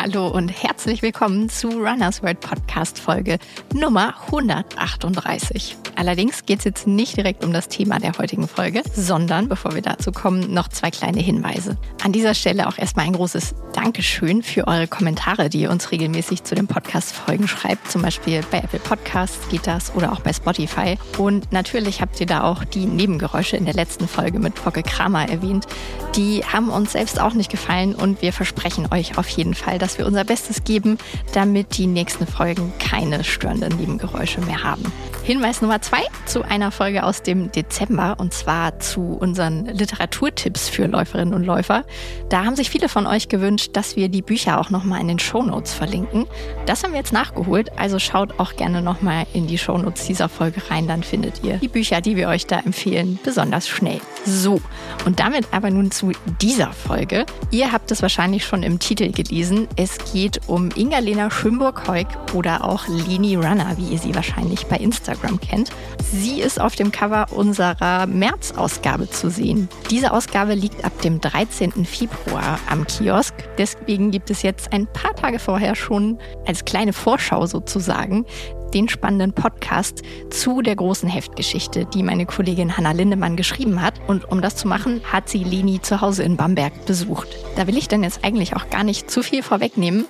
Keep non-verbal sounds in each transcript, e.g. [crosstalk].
Hallo und herzlich willkommen zu Runners World Podcast Folge Nummer 138. Allerdings geht es jetzt nicht direkt um das Thema der heutigen Folge, sondern bevor wir dazu kommen, noch zwei kleine Hinweise. An dieser Stelle auch erstmal ein großes Dankeschön für eure Kommentare, die ihr uns regelmäßig zu den Podcast-Folgen schreibt. Zum Beispiel bei Apple Podcasts geht das oder auch bei Spotify. Und natürlich habt ihr da auch die Nebengeräusche in der letzten Folge mit Focke Kramer erwähnt. Die haben uns selbst auch nicht gefallen und wir versprechen euch auf jeden Fall, dass wir unser Bestes geben, damit die nächsten Folgen keine störenden Nebengeräusche mehr haben. Hinweis Nummer zwei zu einer Folge aus dem Dezember und zwar zu unseren Literaturtipps für Läuferinnen und Läufer. Da haben sich viele von euch gewünscht, dass wir die Bücher auch nochmal in den Shownotes verlinken. Das haben wir jetzt nachgeholt, also schaut auch gerne nochmal in die Shownotes dieser Folge rein, dann findet ihr die Bücher, die wir euch da empfehlen, besonders schnell. So, und damit aber nun zu dieser Folge. Ihr habt es wahrscheinlich schon im Titel gelesen. Es geht um Inga-Lena Schönburg-Heuk oder auch Leni Runner, wie ihr sie wahrscheinlich bei Instagram kennt. Sie ist auf dem Cover unserer März-Ausgabe zu sehen. Diese Ausgabe liegt ab dem 13. Februar am Kiosk. Deswegen gibt es jetzt ein paar Tage vorher schon als kleine Vorschau sozusagen den spannenden Podcast zu der großen Heftgeschichte, die meine Kollegin Hanna Lindemann geschrieben hat. Und um das zu machen, hat sie Leni zu Hause in Bamberg besucht. Da will ich dann jetzt eigentlich auch gar nicht zu viel vorwegnehmen.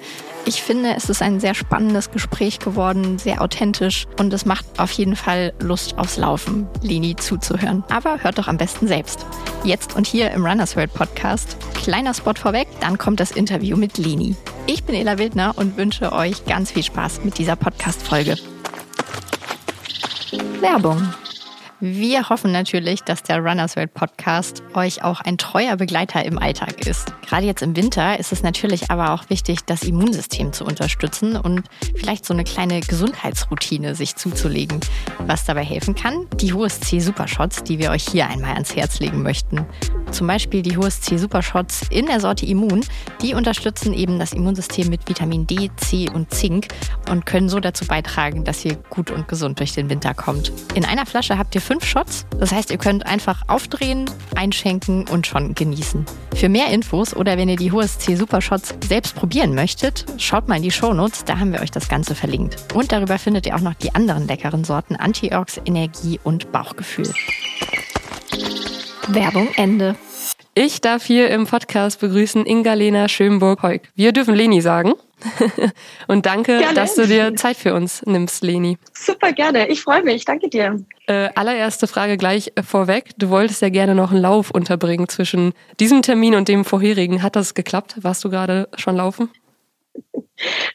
Ich finde, es ist ein sehr spannendes Gespräch geworden, sehr authentisch und es macht auf jeden Fall Lust aufs Laufen, Leni zuzuhören. Aber hört doch am besten selbst. Jetzt und hier im Runners World Podcast. Kleiner Spot vorweg, dann kommt das Interview mit Leni. Ich bin Ela Wildner und wünsche euch ganz viel Spaß mit dieser Podcast-Folge. Werbung. Wir hoffen natürlich, dass der Runners World Podcast euch auch ein treuer Begleiter im Alltag ist. Gerade jetzt im Winter ist es natürlich aber auch wichtig, das Immunsystem zu unterstützen und vielleicht so eine kleine Gesundheitsroutine sich zuzulegen. Was dabei helfen kann, die HOSC Supershots, die wir euch hier einmal ans Herz legen möchten. Zum Beispiel die HOSC Supershots in der Sorte Immun, die unterstützen eben das Immunsystem mit Vitamin D, C und Zink und können so dazu beitragen, dass ihr gut und gesund durch den Winter kommt. In einer Flasche habt ihr fünf Shots. Das heißt, ihr könnt einfach aufdrehen, einschenken und schon genießen. Für mehr Infos oder wenn ihr die HSC Super Shots selbst probieren möchtet, schaut mal in die Shownotes, da haben wir euch das Ganze verlinkt. Und darüber findet ihr auch noch die anderen leckeren Sorten Antiox, Energie und Bauchgefühl. Werbung Ende. Ich darf hier im Podcast begrüßen Inga-Lena Schönburg-Heuk. Wir dürfen Leni sagen. [laughs] Und danke, gerne. dass du dir Zeit für uns nimmst, Leni. Super gerne. Ich freue mich. Danke dir. Äh, allererste Frage gleich vorweg. Du wolltest ja gerne noch einen Lauf unterbringen zwischen diesem Termin und dem vorherigen. Hat das geklappt? Warst du gerade schon laufen?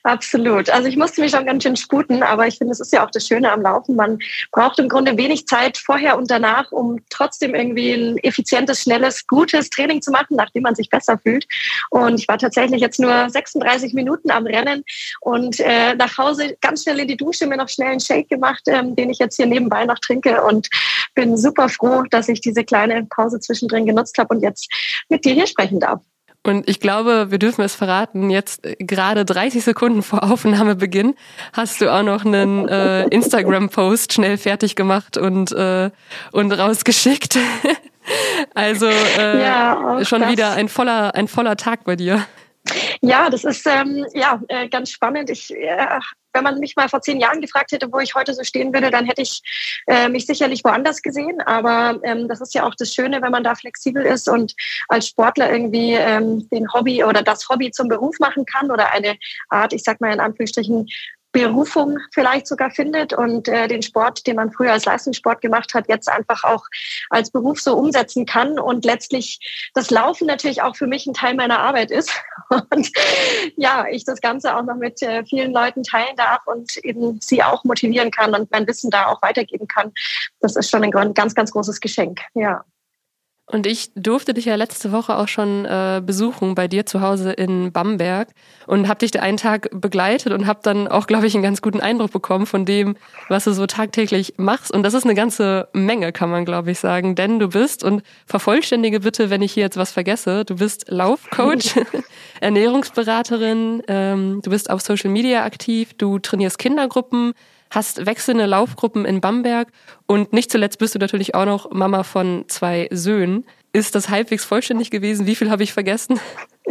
Absolut. Also ich musste mich schon ganz schön sputen, aber ich finde, es ist ja auch das Schöne am Laufen. Man braucht im Grunde wenig Zeit vorher und danach, um trotzdem irgendwie ein effizientes, schnelles, gutes Training zu machen, nachdem man sich besser fühlt. Und ich war tatsächlich jetzt nur 36 Minuten am Rennen und äh, nach Hause ganz schnell in die Dusche, mir noch schnell einen Shake gemacht, ähm, den ich jetzt hier nebenbei noch trinke und bin super froh, dass ich diese kleine Pause zwischendrin genutzt habe und jetzt mit dir hier sprechen darf. Und ich glaube, wir dürfen es verraten, jetzt äh, gerade 30 Sekunden vor Aufnahmebeginn hast du auch noch einen äh, Instagram-Post schnell fertig gemacht und, äh, und rausgeschickt. [laughs] also äh, ja, schon wieder ein voller, ein voller Tag bei dir. Ja, das ist ähm, ja äh, ganz spannend. Ich äh, wenn man mich mal vor zehn Jahren gefragt hätte, wo ich heute so stehen würde, dann hätte ich äh, mich sicherlich woanders gesehen. Aber ähm, das ist ja auch das Schöne, wenn man da flexibel ist und als Sportler irgendwie ähm, den Hobby oder das Hobby zum Beruf machen kann oder eine Art, ich sag mal in Anführungsstrichen, Berufung vielleicht sogar findet und äh, den Sport, den man früher als Leistungssport gemacht hat, jetzt einfach auch als Beruf so umsetzen kann und letztlich das Laufen natürlich auch für mich ein Teil meiner Arbeit ist [laughs] und ja, ich das Ganze auch noch mit äh, vielen Leuten teilen darf und eben sie auch motivieren kann und mein Wissen da auch weitergeben kann. Das ist schon ein ganz, ganz großes Geschenk. Ja. Und ich durfte dich ja letzte Woche auch schon äh, besuchen bei dir zu Hause in Bamberg und habe dich da einen Tag begleitet und habe dann auch, glaube ich, einen ganz guten Eindruck bekommen von dem, was du so tagtäglich machst. Und das ist eine ganze Menge, kann man, glaube ich, sagen. Denn du bist, und vervollständige bitte, wenn ich hier jetzt was vergesse, du bist Laufcoach, [laughs] Ernährungsberaterin, ähm, du bist auf Social Media aktiv, du trainierst Kindergruppen, hast wechselnde Laufgruppen in Bamberg und nicht zuletzt bist du natürlich auch noch Mama von zwei Söhnen. Ist das halbwegs vollständig gewesen? Wie viel habe ich vergessen? [laughs]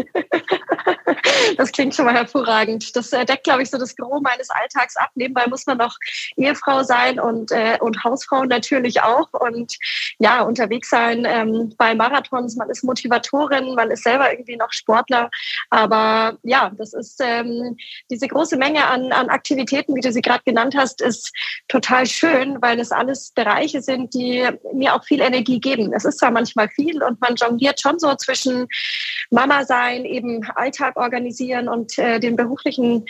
Das klingt schon mal hervorragend. Das deckt, glaube ich, so das Gros meines Alltags ab. Nebenbei muss man noch Ehefrau sein und, äh, und Hausfrau natürlich auch. Und ja, unterwegs sein ähm, bei Marathons. Man ist Motivatorin, man ist selber irgendwie noch Sportler. Aber ja, das ist ähm, diese große Menge an, an Aktivitäten, wie du sie gerade genannt hast, ist total schön, weil es alles Bereiche sind, die mir auch viel Energie geben. Es ist zwar manchmal viel und man jongliert schon so zwischen Mama sein, eben Alltag organisieren und äh, den beruflichen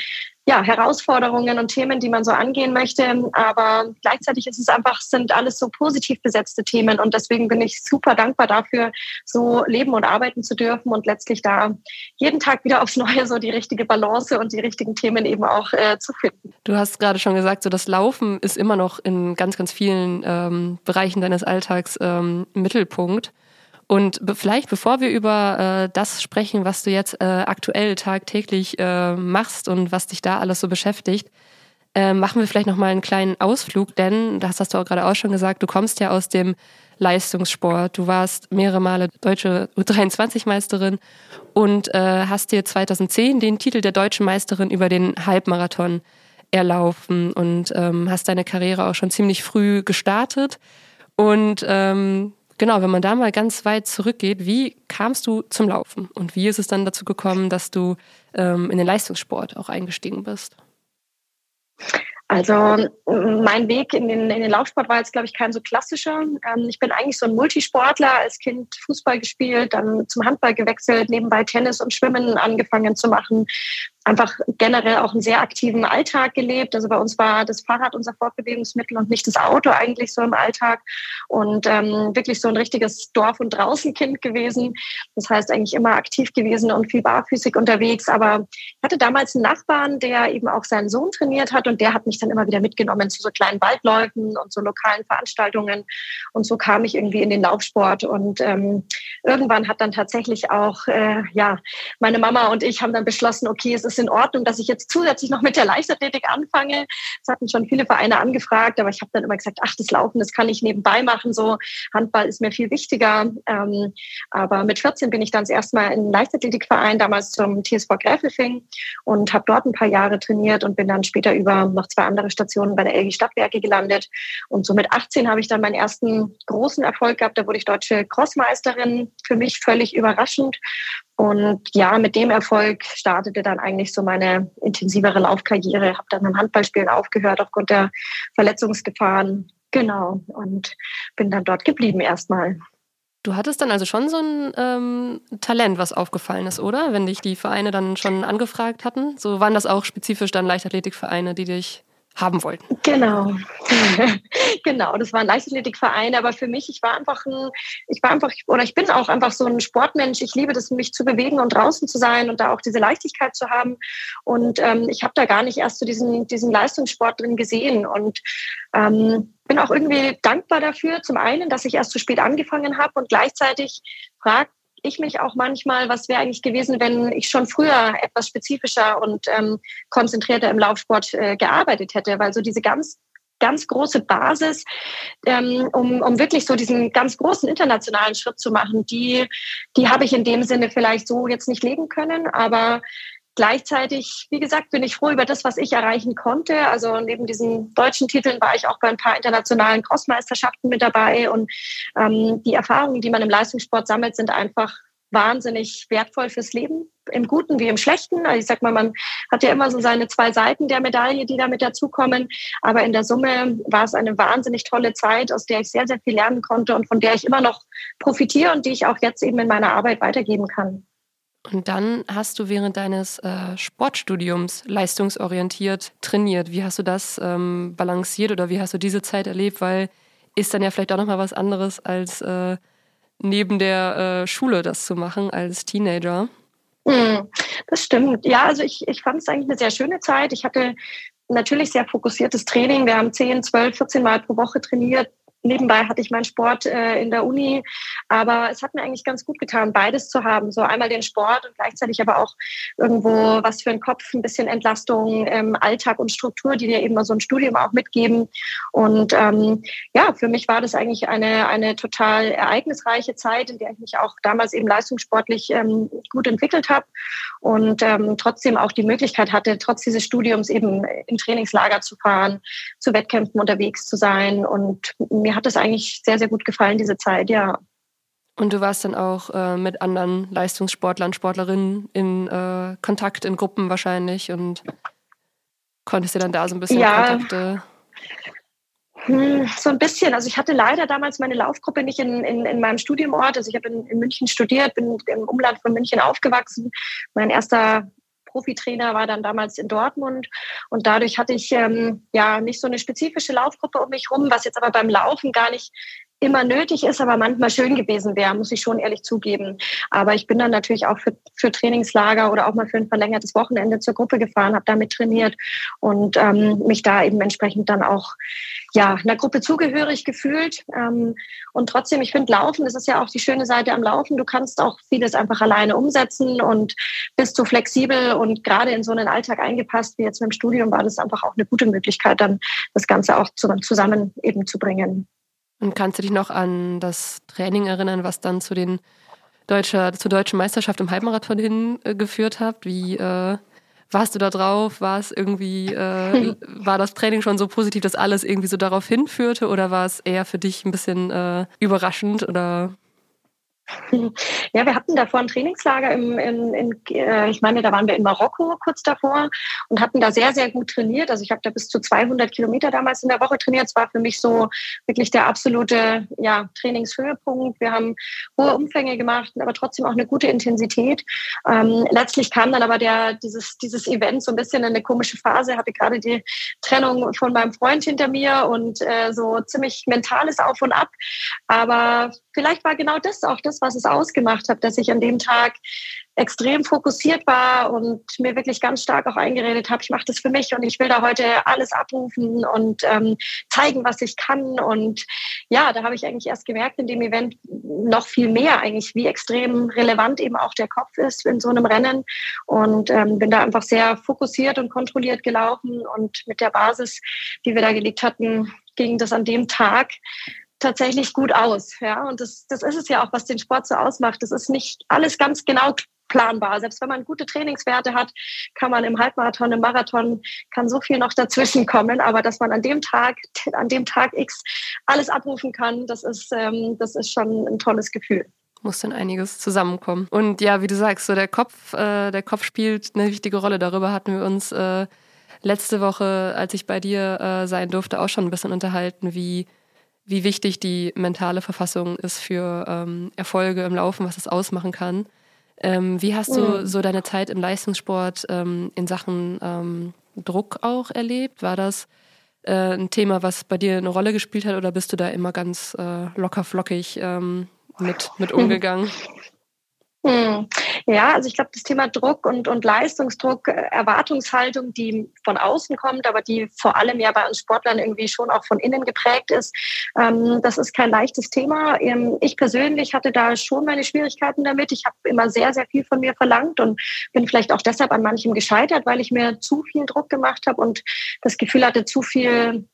ja, Herausforderungen und Themen, die man so angehen möchte. Aber gleichzeitig ist es einfach, sind alles so positiv besetzte Themen. Und deswegen bin ich super dankbar dafür, so leben und arbeiten zu dürfen und letztlich da jeden Tag wieder aufs Neue so die richtige Balance und die richtigen Themen eben auch äh, zu finden. Du hast gerade schon gesagt, so das Laufen ist immer noch in ganz, ganz vielen ähm, Bereichen deines Alltags ähm, Mittelpunkt. Und vielleicht, bevor wir über äh, das sprechen, was du jetzt äh, aktuell tagtäglich äh, machst und was dich da alles so beschäftigt, äh, machen wir vielleicht noch mal einen kleinen Ausflug, denn das hast du auch gerade auch schon gesagt, du kommst ja aus dem Leistungssport. Du warst mehrere Male deutsche U23-Meisterin und äh, hast dir 2010 den Titel der deutschen Meisterin über den Halbmarathon erlaufen und ähm, hast deine Karriere auch schon ziemlich früh gestartet. Und ähm, Genau, wenn man da mal ganz weit zurückgeht, wie kamst du zum Laufen und wie ist es dann dazu gekommen, dass du ähm, in den Leistungssport auch eingestiegen bist? Also mein Weg in den, in den Laufsport war jetzt, glaube ich, kein so klassischer. Ähm, ich bin eigentlich so ein Multisportler, als Kind Fußball gespielt, dann zum Handball gewechselt, nebenbei Tennis und Schwimmen angefangen zu machen einfach generell auch einen sehr aktiven Alltag gelebt. Also bei uns war das Fahrrad unser Fortbewegungsmittel und nicht das Auto eigentlich so im Alltag und ähm, wirklich so ein richtiges Dorf- und Draußenkind gewesen. Das heißt eigentlich immer aktiv gewesen und viel barfüßig unterwegs. Aber ich hatte damals einen Nachbarn, der eben auch seinen Sohn trainiert hat und der hat mich dann immer wieder mitgenommen zu so kleinen Waldläufen und so lokalen Veranstaltungen. Und so kam ich irgendwie in den Laufsport und ähm, irgendwann hat dann tatsächlich auch äh, ja meine Mama und ich haben dann beschlossen, okay, es ist in Ordnung, dass ich jetzt zusätzlich noch mit der Leichtathletik anfange. Es hatten schon viele Vereine angefragt, aber ich habe dann immer gesagt, ach, das Laufen, das kann ich nebenbei machen. So Handball ist mir viel wichtiger. Ähm, aber mit 14 bin ich dann das erste Mal in Leichtathletikverein, damals zum TSV Gräfelfing und habe dort ein paar Jahre trainiert und bin dann später über noch zwei andere Stationen bei der LG Stadtwerke gelandet. Und so mit 18 habe ich dann meinen ersten großen Erfolg gehabt. Da wurde ich deutsche Crossmeisterin, für mich völlig überraschend. Und ja, mit dem Erfolg startete dann eigentlich so meine intensivere Laufkarriere. Habe dann im Handballspielen aufgehört aufgrund der Verletzungsgefahren. Genau. Und bin dann dort geblieben erstmal. Du hattest dann also schon so ein ähm, Talent, was aufgefallen ist, oder? Wenn dich die Vereine dann schon angefragt hatten. So waren das auch spezifisch dann Leichtathletikvereine, die dich haben wollten. Genau. [laughs] genau, das war ein Leichtathletikverein, aber für mich, ich war einfach ein, ich war einfach, oder ich bin auch einfach so ein Sportmensch. Ich liebe das, mich zu bewegen und draußen zu sein und da auch diese Leichtigkeit zu haben. Und ähm, ich habe da gar nicht erst so diesen, diesen Leistungssport drin gesehen und ähm, bin auch irgendwie dankbar dafür, zum einen, dass ich erst zu spät angefangen habe und gleichzeitig fragt ich mich auch manchmal, was wäre eigentlich gewesen, wenn ich schon früher etwas spezifischer und ähm, konzentrierter im Laufsport äh, gearbeitet hätte, weil so diese ganz ganz große Basis, ähm, um, um wirklich so diesen ganz großen internationalen Schritt zu machen, die, die habe ich in dem Sinne vielleicht so jetzt nicht legen können, aber Gleichzeitig, wie gesagt, bin ich froh über das, was ich erreichen konnte. Also neben diesen deutschen Titeln war ich auch bei ein paar internationalen Crossmeisterschaften mit dabei. Und ähm, die Erfahrungen, die man im Leistungssport sammelt, sind einfach wahnsinnig wertvoll fürs Leben, im Guten wie im Schlechten. Also ich sag mal, man hat ja immer so seine zwei Seiten der Medaille, die damit dazukommen. Aber in der Summe war es eine wahnsinnig tolle Zeit, aus der ich sehr, sehr viel lernen konnte und von der ich immer noch profitiere und die ich auch jetzt eben in meiner Arbeit weitergeben kann. Und dann hast du während deines äh, Sportstudiums leistungsorientiert trainiert. Wie hast du das ähm, balanciert oder wie hast du diese Zeit erlebt? Weil ist dann ja vielleicht auch nochmal was anderes, als äh, neben der äh, Schule das zu machen als Teenager. Hm, das stimmt. Ja, also ich, ich fand es eigentlich eine sehr schöne Zeit. Ich hatte natürlich sehr fokussiertes Training. Wir haben 10, 12, 14 Mal pro Woche trainiert nebenbei hatte ich meinen Sport äh, in der Uni, aber es hat mir eigentlich ganz gut getan, beides zu haben. So einmal den Sport und gleichzeitig aber auch irgendwo was für den Kopf, ein bisschen Entlastung, ähm, Alltag und Struktur, die dir eben so ein Studium auch mitgeben. Und ähm, ja, für mich war das eigentlich eine, eine total ereignisreiche Zeit, in der ich mich auch damals eben leistungssportlich ähm, gut entwickelt habe und ähm, trotzdem auch die Möglichkeit hatte, trotz dieses Studiums eben in Trainingslager zu fahren, zu Wettkämpfen unterwegs zu sein. Und mir hat es eigentlich sehr, sehr gut gefallen, diese Zeit, ja. Und du warst dann auch äh, mit anderen Leistungssportlern, Sportlerinnen in äh, Kontakt, in Gruppen wahrscheinlich und konntest dir dann da so ein bisschen ja. Kontakte hm, so ein bisschen. Also ich hatte leider damals meine Laufgruppe nicht in, in, in meinem Studiumort. Also ich habe in, in München studiert, bin im Umland von München aufgewachsen. Mein erster Profitrainer war dann damals in Dortmund. Und dadurch hatte ich ähm, ja nicht so eine spezifische Laufgruppe um mich rum, was jetzt aber beim Laufen gar nicht immer nötig ist, aber manchmal schön gewesen wäre, muss ich schon ehrlich zugeben. Aber ich bin dann natürlich auch für, für Trainingslager oder auch mal für ein verlängertes Wochenende zur Gruppe gefahren, habe damit trainiert und ähm, mich da eben entsprechend dann auch ja einer Gruppe zugehörig gefühlt. Ähm, und trotzdem, ich finde, Laufen, das ist ja auch die schöne Seite am Laufen. Du kannst auch vieles einfach alleine umsetzen und bist so flexibel und gerade in so einen Alltag eingepasst wie jetzt mit dem Studium war das einfach auch eine gute Möglichkeit, dann das Ganze auch zusammen eben zu bringen. Und kannst du dich noch an das Training erinnern, was dann zu den deutscher, zur deutschen Meisterschaft im Halbmarathon hingeführt äh, hat? Wie äh, warst du da drauf? War es irgendwie, äh, [laughs] war das Training schon so positiv, dass alles irgendwie so darauf hinführte oder war es eher für dich ein bisschen äh, überraschend oder Ja, wir hatten davor ein Trainingslager im, in, in, äh, ich meine, da waren wir in Marokko kurz davor und hatten da sehr, sehr gut trainiert. Also ich habe da bis zu 200 Kilometer damals in der Woche trainiert. Es war für mich so wirklich der absolute ja, Trainingshöhepunkt. Wir haben hohe Umfänge gemacht, aber trotzdem auch eine gute Intensität. Ähm, letztlich kam dann aber der, dieses, dieses Event so ein bisschen in eine komische Phase. Ich hatte gerade die Trennung von meinem Freund hinter mir und äh, so ziemlich mentales Auf und Ab. Aber vielleicht war genau das auch das, was es ausgemacht hat, dass ich an dem Tag extrem fokussiert war und mir wirklich ganz stark auch eingeredet habe, ich mache das für mich und ich will da heute alles abrufen und ähm, zeigen, was ich kann. Und ja, da habe ich eigentlich erst gemerkt in dem Event noch viel mehr eigentlich, wie extrem relevant eben auch der Kopf ist in so einem Rennen. Und ähm, bin da einfach sehr fokussiert und kontrolliert gelaufen und mit der Basis, die wir da gelegt hatten, ging das an dem Tag tatsächlich gut aus. Ja, und das, das ist es ja auch, was den Sport so ausmacht. Das ist nicht alles ganz genau planbar. Selbst wenn man gute Trainingswerte hat, kann man im Halbmarathon, im Marathon, kann so viel noch dazwischen kommen. Aber dass man an dem Tag, an dem Tag X alles abrufen kann, das ist, ähm, das ist schon ein tolles Gefühl muss dann einiges zusammenkommen. Und ja, wie du sagst, so der Kopf, äh, der Kopf spielt eine wichtige Rolle. Darüber hatten wir uns äh, letzte Woche, als ich bei dir äh, sein durfte, auch schon ein bisschen unterhalten, wie wie wichtig die mentale Verfassung ist für ähm, Erfolge im Laufen, was es ausmachen kann. Ähm, wie hast du mhm. so deine Zeit im Leistungssport ähm, in Sachen ähm, Druck auch erlebt? War das äh, ein Thema, was bei dir eine Rolle gespielt hat oder bist du da immer ganz äh, locker flockig ähm, mit, mit [laughs] umgegangen? Hm. Ja, also ich glaube, das Thema Druck und, und Leistungsdruck, äh, Erwartungshaltung, die von außen kommt, aber die vor allem ja bei uns Sportlern irgendwie schon auch von innen geprägt ist, ähm, das ist kein leichtes Thema. Ähm, ich persönlich hatte da schon meine Schwierigkeiten damit. Ich habe immer sehr, sehr viel von mir verlangt und bin vielleicht auch deshalb an manchem gescheitert, weil ich mir zu viel Druck gemacht habe und das Gefühl hatte, zu viel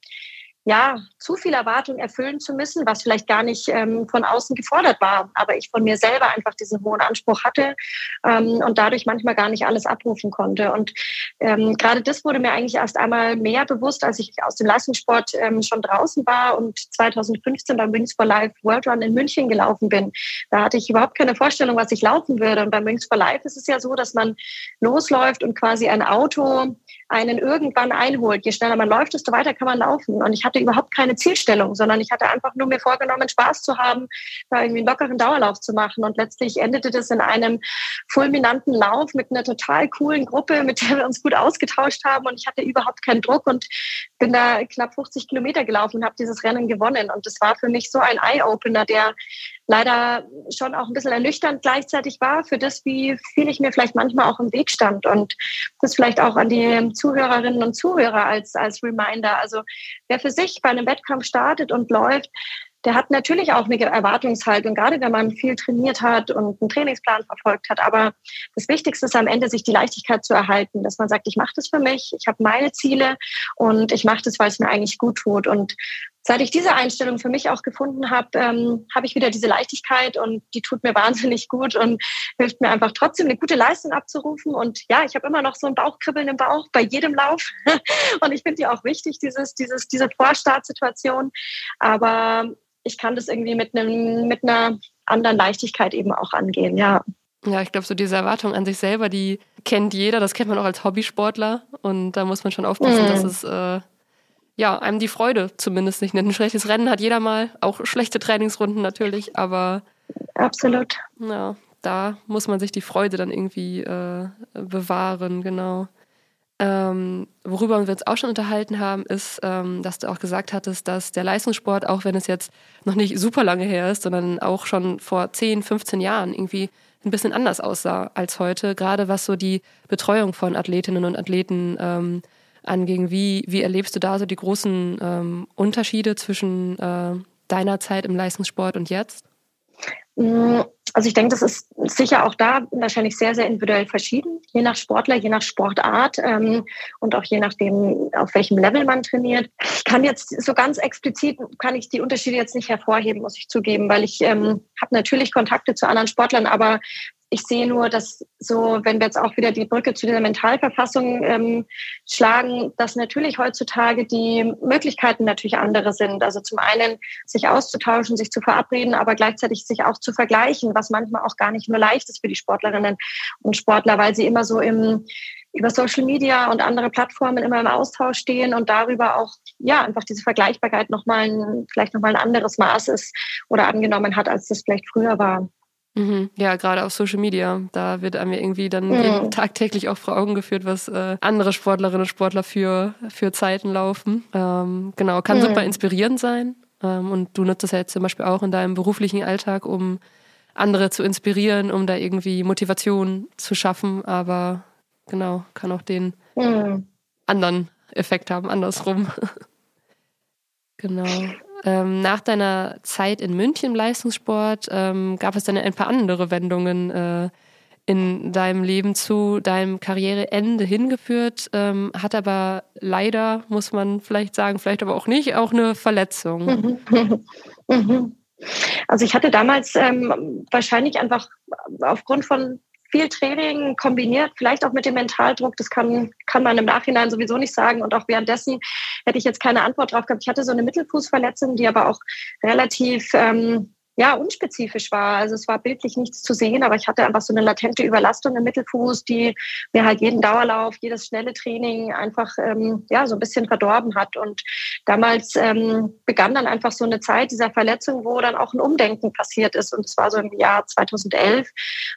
ja, zu viel Erwartung erfüllen zu müssen, was vielleicht gar nicht ähm, von außen gefordert war, aber ich von mir selber einfach diesen hohen Anspruch hatte ähm, und dadurch manchmal gar nicht alles abrufen konnte. Und ähm, gerade das wurde mir eigentlich erst einmal mehr bewusst, als ich aus dem Leistungssport ähm, schon draußen war und 2015 beim Wings for Life World Run in München gelaufen bin. Da hatte ich überhaupt keine Vorstellung, was ich laufen würde. Und beim Wings for Life ist es ja so, dass man losläuft und quasi ein Auto einen irgendwann einholt. Je schneller man läuft, desto weiter kann man laufen. Und ich hatte überhaupt keine Zielstellung, sondern ich hatte einfach nur mir vorgenommen, Spaß zu haben, da irgendwie einen lockeren Dauerlauf zu machen. Und letztlich endete das in einem fulminanten Lauf mit einer total coolen Gruppe, mit der wir uns gut ausgetauscht haben und ich hatte überhaupt keinen Druck und bin da knapp 50 Kilometer gelaufen und habe dieses Rennen gewonnen. Und das war für mich so ein Eye-Opener, der leider schon auch ein bisschen ernüchternd gleichzeitig war für das, wie viel ich mir vielleicht manchmal auch im Weg stand. Und das vielleicht auch an die Zuhörerinnen und Zuhörer als, als Reminder. Also wer für sich bei einem Wettkampf startet und läuft, der hat natürlich auch eine Erwartungshaltung, gerade wenn man viel trainiert hat und einen Trainingsplan verfolgt hat. Aber das Wichtigste ist am Ende, sich die Leichtigkeit zu erhalten, dass man sagt, ich mache das für mich, ich habe meine Ziele und ich mache das, weil es mir eigentlich gut tut. Und seit ich diese Einstellung für mich auch gefunden habe, ähm, habe ich wieder diese Leichtigkeit und die tut mir [laughs] wahnsinnig gut und hilft mir einfach trotzdem eine gute Leistung abzurufen. Und ja, ich habe immer noch so ein Bauchkribbeln im Bauch bei jedem Lauf. [laughs] und ich finde die auch wichtig, dieses, dieses, diese Vorstartsituation. Aber ich kann das irgendwie mit einem, mit einer anderen Leichtigkeit eben auch angehen, ja. Ja, ich glaube, so diese Erwartung an sich selber, die kennt jeder, das kennt man auch als Hobbysportler und da muss man schon aufpassen, mhm. dass es äh, ja einem die Freude zumindest nicht nimmt. Ein schlechtes Rennen hat jeder mal, auch schlechte Trainingsrunden natürlich, aber absolut. Ja, da muss man sich die Freude dann irgendwie äh, bewahren, genau. Ähm, worüber wir uns auch schon unterhalten haben, ist, ähm, dass du auch gesagt hattest, dass der Leistungssport, auch wenn es jetzt noch nicht super lange her ist, sondern auch schon vor 10, 15 Jahren irgendwie ein bisschen anders aussah als heute, gerade was so die Betreuung von Athletinnen und Athleten ähm, anging. Wie, wie erlebst du da so die großen ähm, Unterschiede zwischen äh, deiner Zeit im Leistungssport und jetzt? Mm, also ich denke, das ist sicher auch da wahrscheinlich sehr, sehr individuell verschieden, je nach Sportler, je nach Sportart ähm, und auch je nachdem, auf welchem Level man trainiert. Ich kann jetzt so ganz explizit, kann ich die Unterschiede jetzt nicht hervorheben, muss ich zugeben, weil ich ähm, habe natürlich Kontakte zu anderen Sportlern, aber ich sehe nur, dass so, wenn wir jetzt auch wieder die Brücke zu dieser Mentalverfassung ähm, schlagen, dass natürlich heutzutage die Möglichkeiten natürlich andere sind. Also zum einen sich auszutauschen, sich zu verabreden, aber gleichzeitig sich auch zu vergleichen, was manchmal auch gar nicht nur leicht ist für die Sportlerinnen und Sportler, weil sie immer so im über Social Media und andere Plattformen immer im Austausch stehen und darüber auch ja einfach diese Vergleichbarkeit nochmal ein, vielleicht nochmal ein anderes Maß ist oder angenommen hat, als das vielleicht früher war. Mhm. Ja, gerade auf Social Media. Da wird einem irgendwie dann mhm. tagtäglich auch vor Augen geführt, was äh, andere Sportlerinnen und Sportler für, für Zeiten laufen. Ähm, genau, kann mhm. super inspirierend sein. Ähm, und du nutzt das ja jetzt zum Beispiel auch in deinem beruflichen Alltag, um andere zu inspirieren, um da irgendwie Motivation zu schaffen. Aber genau, kann auch den mhm. anderen Effekt haben, andersrum. [laughs] genau. Ähm, nach deiner Zeit in München im Leistungssport ähm, gab es dann ein paar andere Wendungen äh, in deinem Leben zu deinem Karriereende hingeführt, ähm, hat aber leider, muss man vielleicht sagen, vielleicht aber auch nicht, auch eine Verletzung. Mhm. [laughs] Also ich hatte damals ähm, wahrscheinlich einfach aufgrund von viel Training kombiniert, vielleicht auch mit dem Mentaldruck, das kann, kann man im Nachhinein sowieso nicht sagen. Und auch währenddessen hätte ich jetzt keine Antwort drauf gehabt. Ich hatte so eine Mittelfußverletzung, die aber auch relativ ähm, ja, unspezifisch war. Also es war bildlich nichts zu sehen, aber ich hatte einfach so eine latente Überlastung im Mittelfuß, die mir halt jeden Dauerlauf, jedes schnelle Training einfach ähm, ja so ein bisschen verdorben hat. Und damals ähm, begann dann einfach so eine Zeit dieser Verletzung, wo dann auch ein Umdenken passiert ist. Und es war so im Jahr 2011,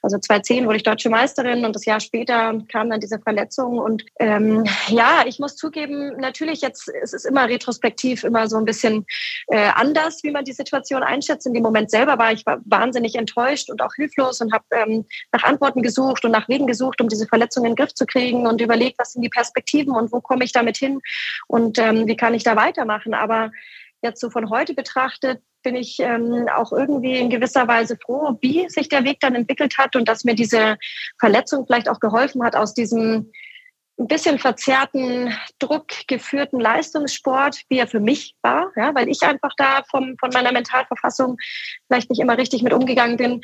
also 2010 wurde ich deutsche Meisterin und das Jahr später kam dann diese Verletzung. Und ähm, ja, ich muss zugeben, natürlich jetzt es ist immer retrospektiv immer so ein bisschen äh, anders, wie man die Situation einschätzt. In dem Moment selber war ich wahnsinnig enttäuscht und auch hilflos und habe ähm, nach Antworten gesucht und nach Wegen gesucht, um diese Verletzung in den Griff zu kriegen und überlegt, was sind die Perspektiven und wo komme ich damit hin und ähm, wie kann ich da weitermachen. Aber jetzt so von heute betrachtet bin ich ähm, auch irgendwie in gewisser Weise froh, wie sich der Weg dann entwickelt hat und dass mir diese Verletzung vielleicht auch geholfen hat, aus diesem ein bisschen verzerrten, druckgeführten Leistungssport, wie er für mich war, ja, weil ich einfach da vom, von meiner Mentalverfassung vielleicht nicht immer richtig mit umgegangen bin,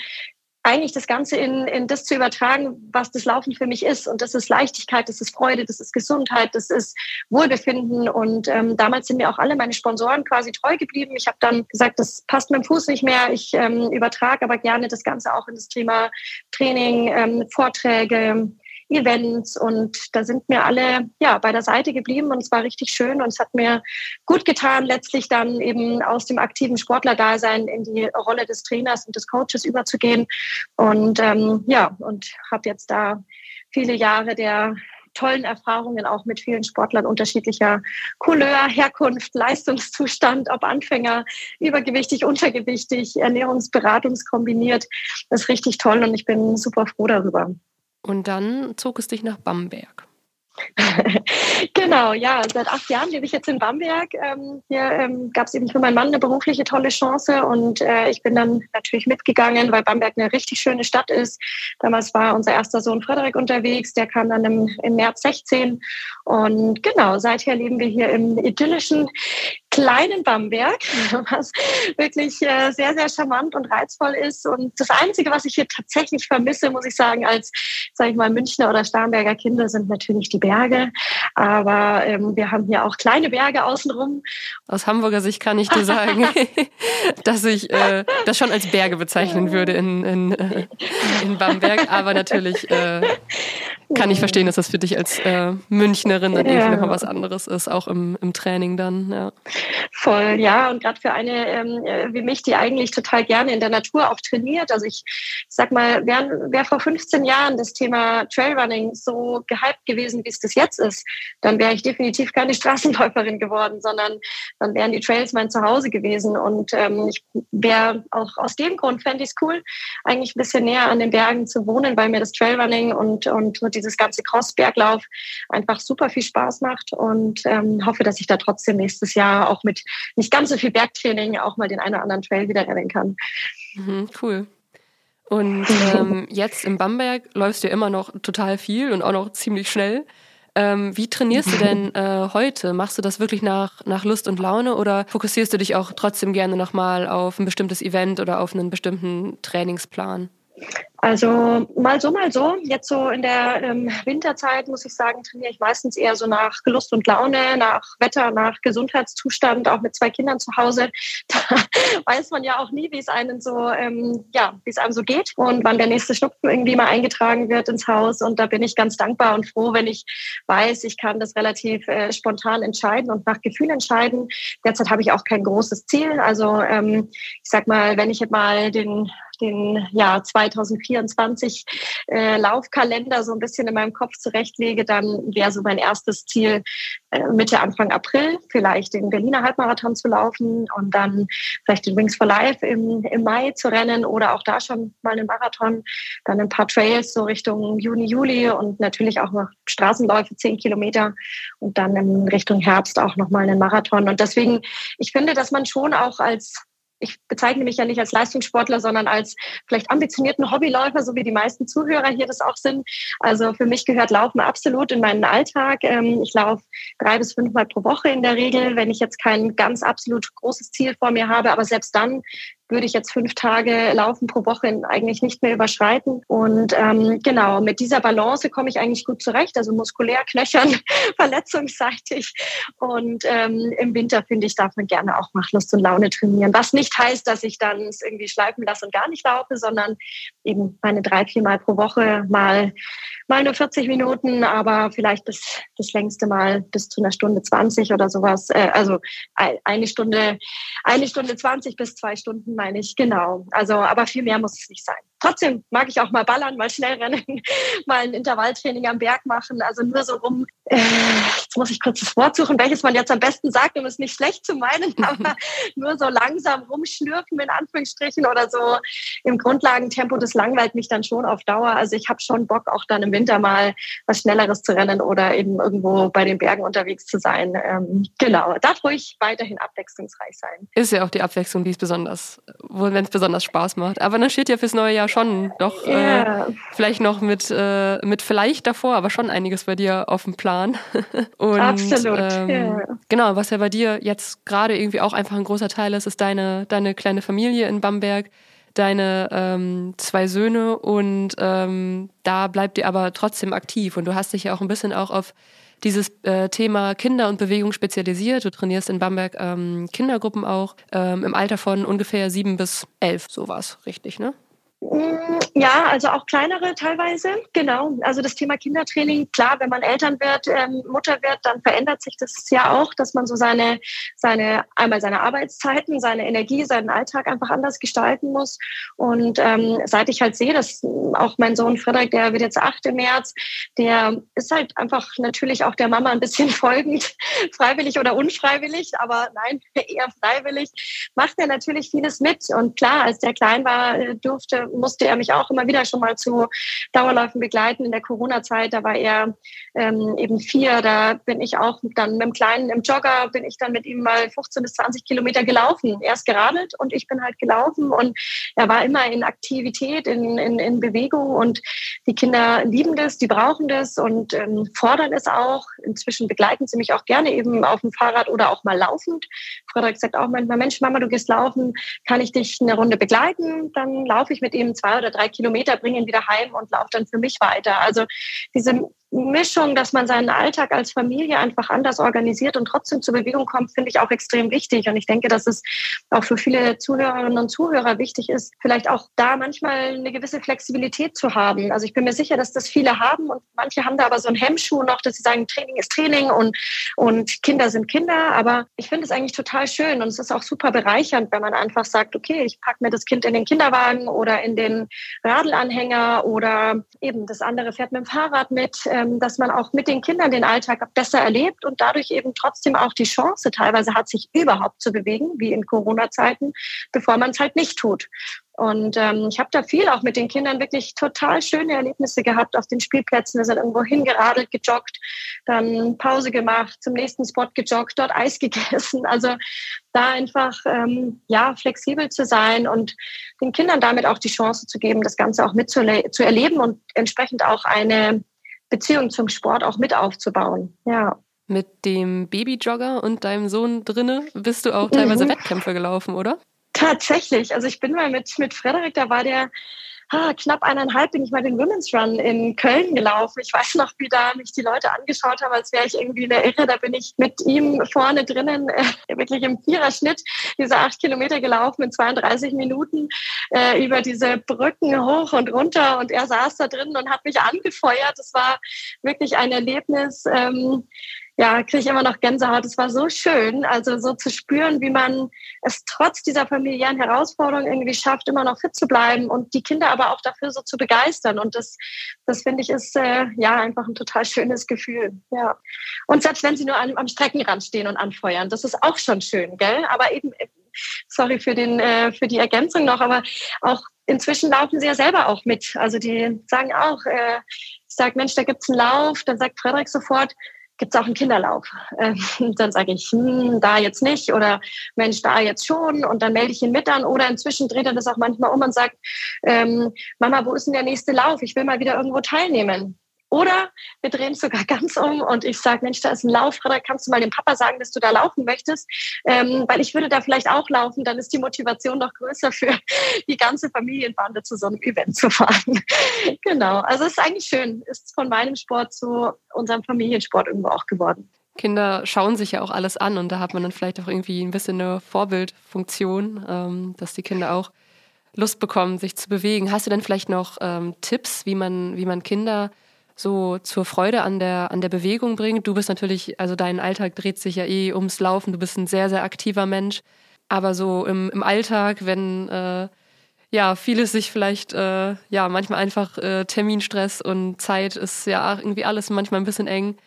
eigentlich das Ganze in, in das zu übertragen, was das Laufen für mich ist. Und das ist Leichtigkeit, das ist Freude, das ist Gesundheit, das ist Wohlbefinden. Und ähm, damals sind mir auch alle meine Sponsoren quasi treu geblieben. Ich habe dann gesagt, das passt mit dem Fuß nicht mehr. Ich ähm, übertrage aber gerne das Ganze auch in das Thema Training, ähm, Vorträge, Events und da sind mir alle ja bei der Seite geblieben und es war richtig schön und es hat mir gut getan, letztlich dann eben aus dem aktiven Sportlerdasein in die Rolle des Trainers und des Coaches überzugehen und ähm, ja und habe jetzt da viele Jahre der tollen Erfahrungen auch mit vielen Sportlern unterschiedlicher Couleur, Herkunft, Leistungszustand, ob Anfänger, übergewichtig, untergewichtig, Ernährungsberatungskombiniert. Das ist richtig toll und ich bin super froh darüber. Und dann zog es dich nach Bamberg. [laughs] genau, ja, seit acht Jahren lebe ich jetzt in Bamberg. Ähm, hier ähm, gab es eben für meinen Mann eine berufliche tolle Chance und äh, ich bin dann natürlich mitgegangen, weil Bamberg eine richtig schöne Stadt ist. Damals war unser erster Sohn Frederik unterwegs, der kam dann im, im März 16 und genau, seither leben wir hier im idyllischen kleinen Bamberg, [laughs] was wirklich äh, sehr, sehr charmant und reizvoll ist. Und das Einzige, was ich hier tatsächlich vermisse, muss ich sagen, als, sage ich mal, Münchner oder Starnberger Kinder, sind natürlich die Berge. Aber ähm, wir haben hier auch kleine Berge außenrum. Aus Hamburger Sicht kann ich dir sagen, [laughs] dass ich äh, das schon als Berge bezeichnen würde in, in, äh, in Bamberg. Aber natürlich äh, kann ich verstehen, dass das für dich als äh, Münchnerin dann ja. irgendwie nochmal was anderes ist, auch im, im Training dann. Ja. Voll, ja. Und gerade für eine ähm, äh, wie mich, die eigentlich total gerne in der Natur auch trainiert. Also ich, ich sag mal, wäre wär vor 15 Jahren das Thema Trailrunning so gehypt gewesen, wie es das jetzt ist, dann wäre ich definitiv keine [laughs] Straßenläuferin geworden, sondern dann wären die Trails mein Zuhause gewesen. Und ähm, ich wäre auch aus dem Grund, fände ich es cool, eigentlich ein bisschen näher an den Bergen zu wohnen, weil mir das Trailrunning und, und dieses ganze Crossberglauf einfach super viel Spaß macht und ähm, hoffe, dass ich da trotzdem nächstes Jahr auch mit nicht ganz so viel Bergtraining auch mal den einen oder anderen Trail wieder rennen kann. Mhm, cool. Und [laughs] ähm, jetzt in Bamberg läufst du immer noch total viel und auch noch ziemlich schnell. Ähm, wie trainierst du denn [laughs] äh, heute? Machst du das wirklich nach, nach Lust und Laune oder fokussierst du dich auch trotzdem gerne nochmal auf ein bestimmtes Event oder auf einen bestimmten Trainingsplan? Also mal so, mal so. Jetzt so in der ähm, Winterzeit, muss ich sagen, trainiere ich meistens eher so nach Lust und Laune, nach Wetter, nach Gesundheitszustand, auch mit zwei Kindern zu Hause. [laughs] Da weiß man ja auch nie, wie es einem so, ähm, ja, wie es einem so geht und wann der nächste Schnupfen irgendwie mal eingetragen wird ins Haus. Und da bin ich ganz dankbar und froh, wenn ich weiß, ich kann das relativ äh, spontan entscheiden und nach Gefühl entscheiden. Derzeit habe ich auch kein großes Ziel. Also ähm, ich sag mal, wenn ich jetzt mal den den ja 2024 äh, Laufkalender so ein bisschen in meinem Kopf zurechtlege, dann wäre so mein erstes Ziel äh, Mitte Anfang April vielleicht den Berliner Halbmarathon zu laufen und dann vielleicht den Wings for Life im, im Mai zu rennen oder auch da schon mal einen Marathon, dann ein paar Trails so Richtung Juni, Juli und natürlich auch noch Straßenläufe, zehn Kilometer und dann in Richtung Herbst auch noch mal einen Marathon. Und deswegen, ich finde, dass man schon auch als ich bezeichne mich ja nicht als Leistungssportler, sondern als vielleicht ambitionierten Hobbyläufer, so wie die meisten Zuhörer hier das auch sind. Also für mich gehört Laufen absolut in meinen Alltag. Ähm, ich laufe drei bis fünfmal pro Woche in der Regel, wenn ich jetzt kein ganz absolut großes Ziel vor mir habe. Aber selbst dann würde ich jetzt fünf Tage Laufen pro Woche eigentlich nicht mehr überschreiten. Und ähm, genau, mit dieser Balance komme ich eigentlich gut zurecht, also muskulär, knöchern, [laughs] verletzungsseitig. Und ähm, im Winter, finde ich, darf man gerne auch nach Lust und Laune trainieren. Was nicht heißt, dass ich dann es irgendwie schleifen lasse und gar nicht laufe, sondern eben meine drei, vier Mal pro Woche mal mal nur 40 Minuten, aber vielleicht bis das längste Mal bis zu einer Stunde 20 oder sowas. Äh, also eine Stunde, eine Stunde 20 bis zwei Stunden meine ich, genau. Also, aber viel mehr muss es nicht sein. Trotzdem mag ich auch mal ballern, mal schnell rennen, [laughs] mal ein Intervalltraining am Berg machen. Also nur so rum, äh, jetzt muss ich kurz das Wort suchen, welches man jetzt am besten sagt, um es nicht schlecht zu meinen, [laughs] aber nur so langsam rumschlürfen in Anführungsstrichen oder so im Grundlagentempo, das langweilt mich dann schon auf Dauer. Also ich habe schon Bock, auch dann im Winter mal was Schnelleres zu rennen oder eben irgendwo bei den Bergen unterwegs zu sein. Ähm, genau, darf ruhig weiterhin abwechslungsreich sein. Ist ja auch die Abwechslung, die es besonders, wenn es besonders Spaß macht. Aber dann steht ja fürs neue Jahr schon doch yeah. äh, vielleicht noch mit, äh, mit vielleicht davor, aber schon einiges bei dir auf dem Plan. [laughs] Und, Absolut. Ähm, yeah. Genau, was ja bei dir jetzt gerade irgendwie auch einfach ein großer Teil ist, ist deine, deine kleine Familie in Bamberg deine ähm, zwei Söhne und ähm, da bleibt ihr aber trotzdem aktiv und du hast dich ja auch ein bisschen auch auf dieses äh, Thema Kinder und Bewegung spezialisiert. Du trainierst in Bamberg ähm, Kindergruppen auch ähm, im Alter von ungefähr sieben bis elf, sowas, richtig, ne? Mm, ja, also auch kleinere teilweise, genau. Also das Thema Kindertraining, klar, wenn man Eltern wird, ähm, Mutter wird, dann verändert sich das ja auch, dass man so seine, seine, einmal seine Arbeitszeiten, seine Energie, seinen Alltag einfach anders gestalten muss. Und ähm, seit ich halt sehe, dass auch mein Sohn Frederik, der wird jetzt acht im März, der ist halt einfach natürlich auch der Mama ein bisschen [laughs] folgend, freiwillig oder unfreiwillig, aber nein, [laughs] eher freiwillig, macht er natürlich vieles mit. Und klar, als der klein war, äh, durfte musste er mich auch immer wieder schon mal zu Dauerläufen begleiten. In der Corona-Zeit, da war er ähm, eben vier, da bin ich auch dann mit dem Kleinen im Jogger, bin ich dann mit ihm mal 15 bis 20 Kilometer gelaufen. Er ist geradelt und ich bin halt gelaufen und er war immer in Aktivität, in, in, in Bewegung und die Kinder lieben das, die brauchen das und ähm, fordern es auch. Inzwischen begleiten sie mich auch gerne eben auf dem Fahrrad oder auch mal laufend. Frederik sagt auch manchmal, Mensch, Mama, du gehst laufen, kann ich dich eine Runde begleiten? Dann laufe ich mit ihm zwei oder drei Kilometer, bringe ihn wieder heim und laufe dann für mich weiter. Also diese Mischung, dass man seinen Alltag als Familie einfach anders organisiert und trotzdem zur Bewegung kommt, finde ich auch extrem wichtig. Und ich denke, dass es auch für viele Zuhörerinnen und Zuhörer wichtig ist, vielleicht auch da manchmal eine gewisse Flexibilität zu haben. Also ich bin mir sicher, dass das viele haben und manche haben da aber so einen Hemmschuh noch, dass sie sagen, Training ist Training und, und Kinder sind Kinder. Aber ich finde es eigentlich total schön und es ist auch super bereichernd, wenn man einfach sagt, okay, ich packe mir das Kind in den Kinderwagen oder in den Radlanhänger oder eben das andere fährt mit dem Fahrrad mit ähm, dass man auch mit den Kindern den Alltag besser erlebt und dadurch eben trotzdem auch die Chance teilweise hat, sich überhaupt zu bewegen, wie in Corona-Zeiten, bevor man es halt nicht tut. Und ähm, ich habe da viel auch mit den Kindern wirklich total schöne Erlebnisse gehabt auf den Spielplätzen. Wir sind irgendwo hingeradelt, gejoggt, dann Pause gemacht, zum nächsten Spot gejoggt, dort Eis [laughs] gegessen. Also da einfach ähm, ja flexibel zu sein und den Kindern damit auch die Chance zu geben, das Ganze auch mit zu erleben und entsprechend auch eine Beziehung zum Sport auch mit aufzubauen. Ja. Mit dem Babyjogger und deinem Sohn drinne bist du auch teilweise mhm. Wettkämpfe gelaufen, oder? Tatsächlich. Also ich bin mal mit, mit Frederik, da war der ah, knapp eineinhalb bin ich mal den Women's Run in Köln gelaufen. Ich weiß noch, wie da mich die Leute angeschaut haben, als wäre ich irgendwie eine Irre. Da bin ich mit ihm vorne drinnen, äh, wirklich im Viererschnitt, diese acht Kilometer gelaufen in 32 Minuten äh, über diese Brücken hoch und runter. Und er saß da drin und hat mich angefeuert. Das war wirklich ein Erlebnis. Ähm, ja, kriege ich immer noch Gänsehaut. Es war so schön, also so zu spüren, wie man es trotz dieser familiären Herausforderungen irgendwie schafft, immer noch fit zu bleiben und die Kinder aber auch dafür so zu begeistern. Und das, das finde ich ist äh, ja einfach ein total schönes Gefühl. Ja. Und selbst wenn sie nur am, am Streckenrand stehen und anfeuern, das ist auch schon schön, gell? Aber eben, sorry für den äh, für die Ergänzung noch, aber auch inzwischen laufen sie ja selber auch mit. Also die sagen auch, äh, ich sage, Mensch, da gibt's einen Lauf, dann sagt Frederik sofort, gibt es auch einen Kinderlauf. Ähm, [laughs] dann sage ich, hm, da jetzt nicht oder Mensch, da jetzt schon und dann melde ich ihn mit an oder inzwischen dreht er das auch manchmal um und sagt, ähm, Mama, wo ist denn der nächste Lauf? Ich will mal wieder irgendwo teilnehmen. Oder wir drehen es sogar [laughs] ganz um und ich sage, Mensch, da ist ein Laufräder, kannst du mal dem Papa sagen, dass du da laufen möchtest? Ähm, weil ich würde da vielleicht auch laufen, dann ist die Motivation noch größer für [laughs] die ganze Familienbande zu so einem Event zu fahren. [laughs] genau, also es ist eigentlich schön, ist von meinem Sport zu unserem Familiensport irgendwo auch geworden. Kinder schauen sich ja auch alles an und da hat man dann vielleicht auch irgendwie ein bisschen eine Vorbildfunktion, ähm, dass die Kinder auch Lust bekommen, sich zu bewegen. Hast du denn vielleicht noch ähm, Tipps, wie man, wie man Kinder so zur Freude an der, an der Bewegung bringt. Du bist natürlich, also dein Alltag dreht sich ja eh ums Laufen. Du bist ein sehr, sehr aktiver Mensch. Aber so im, im Alltag, wenn äh, ja vieles sich vielleicht, äh, ja, manchmal einfach äh, Terminstress und Zeit ist ja irgendwie alles manchmal ein bisschen eng.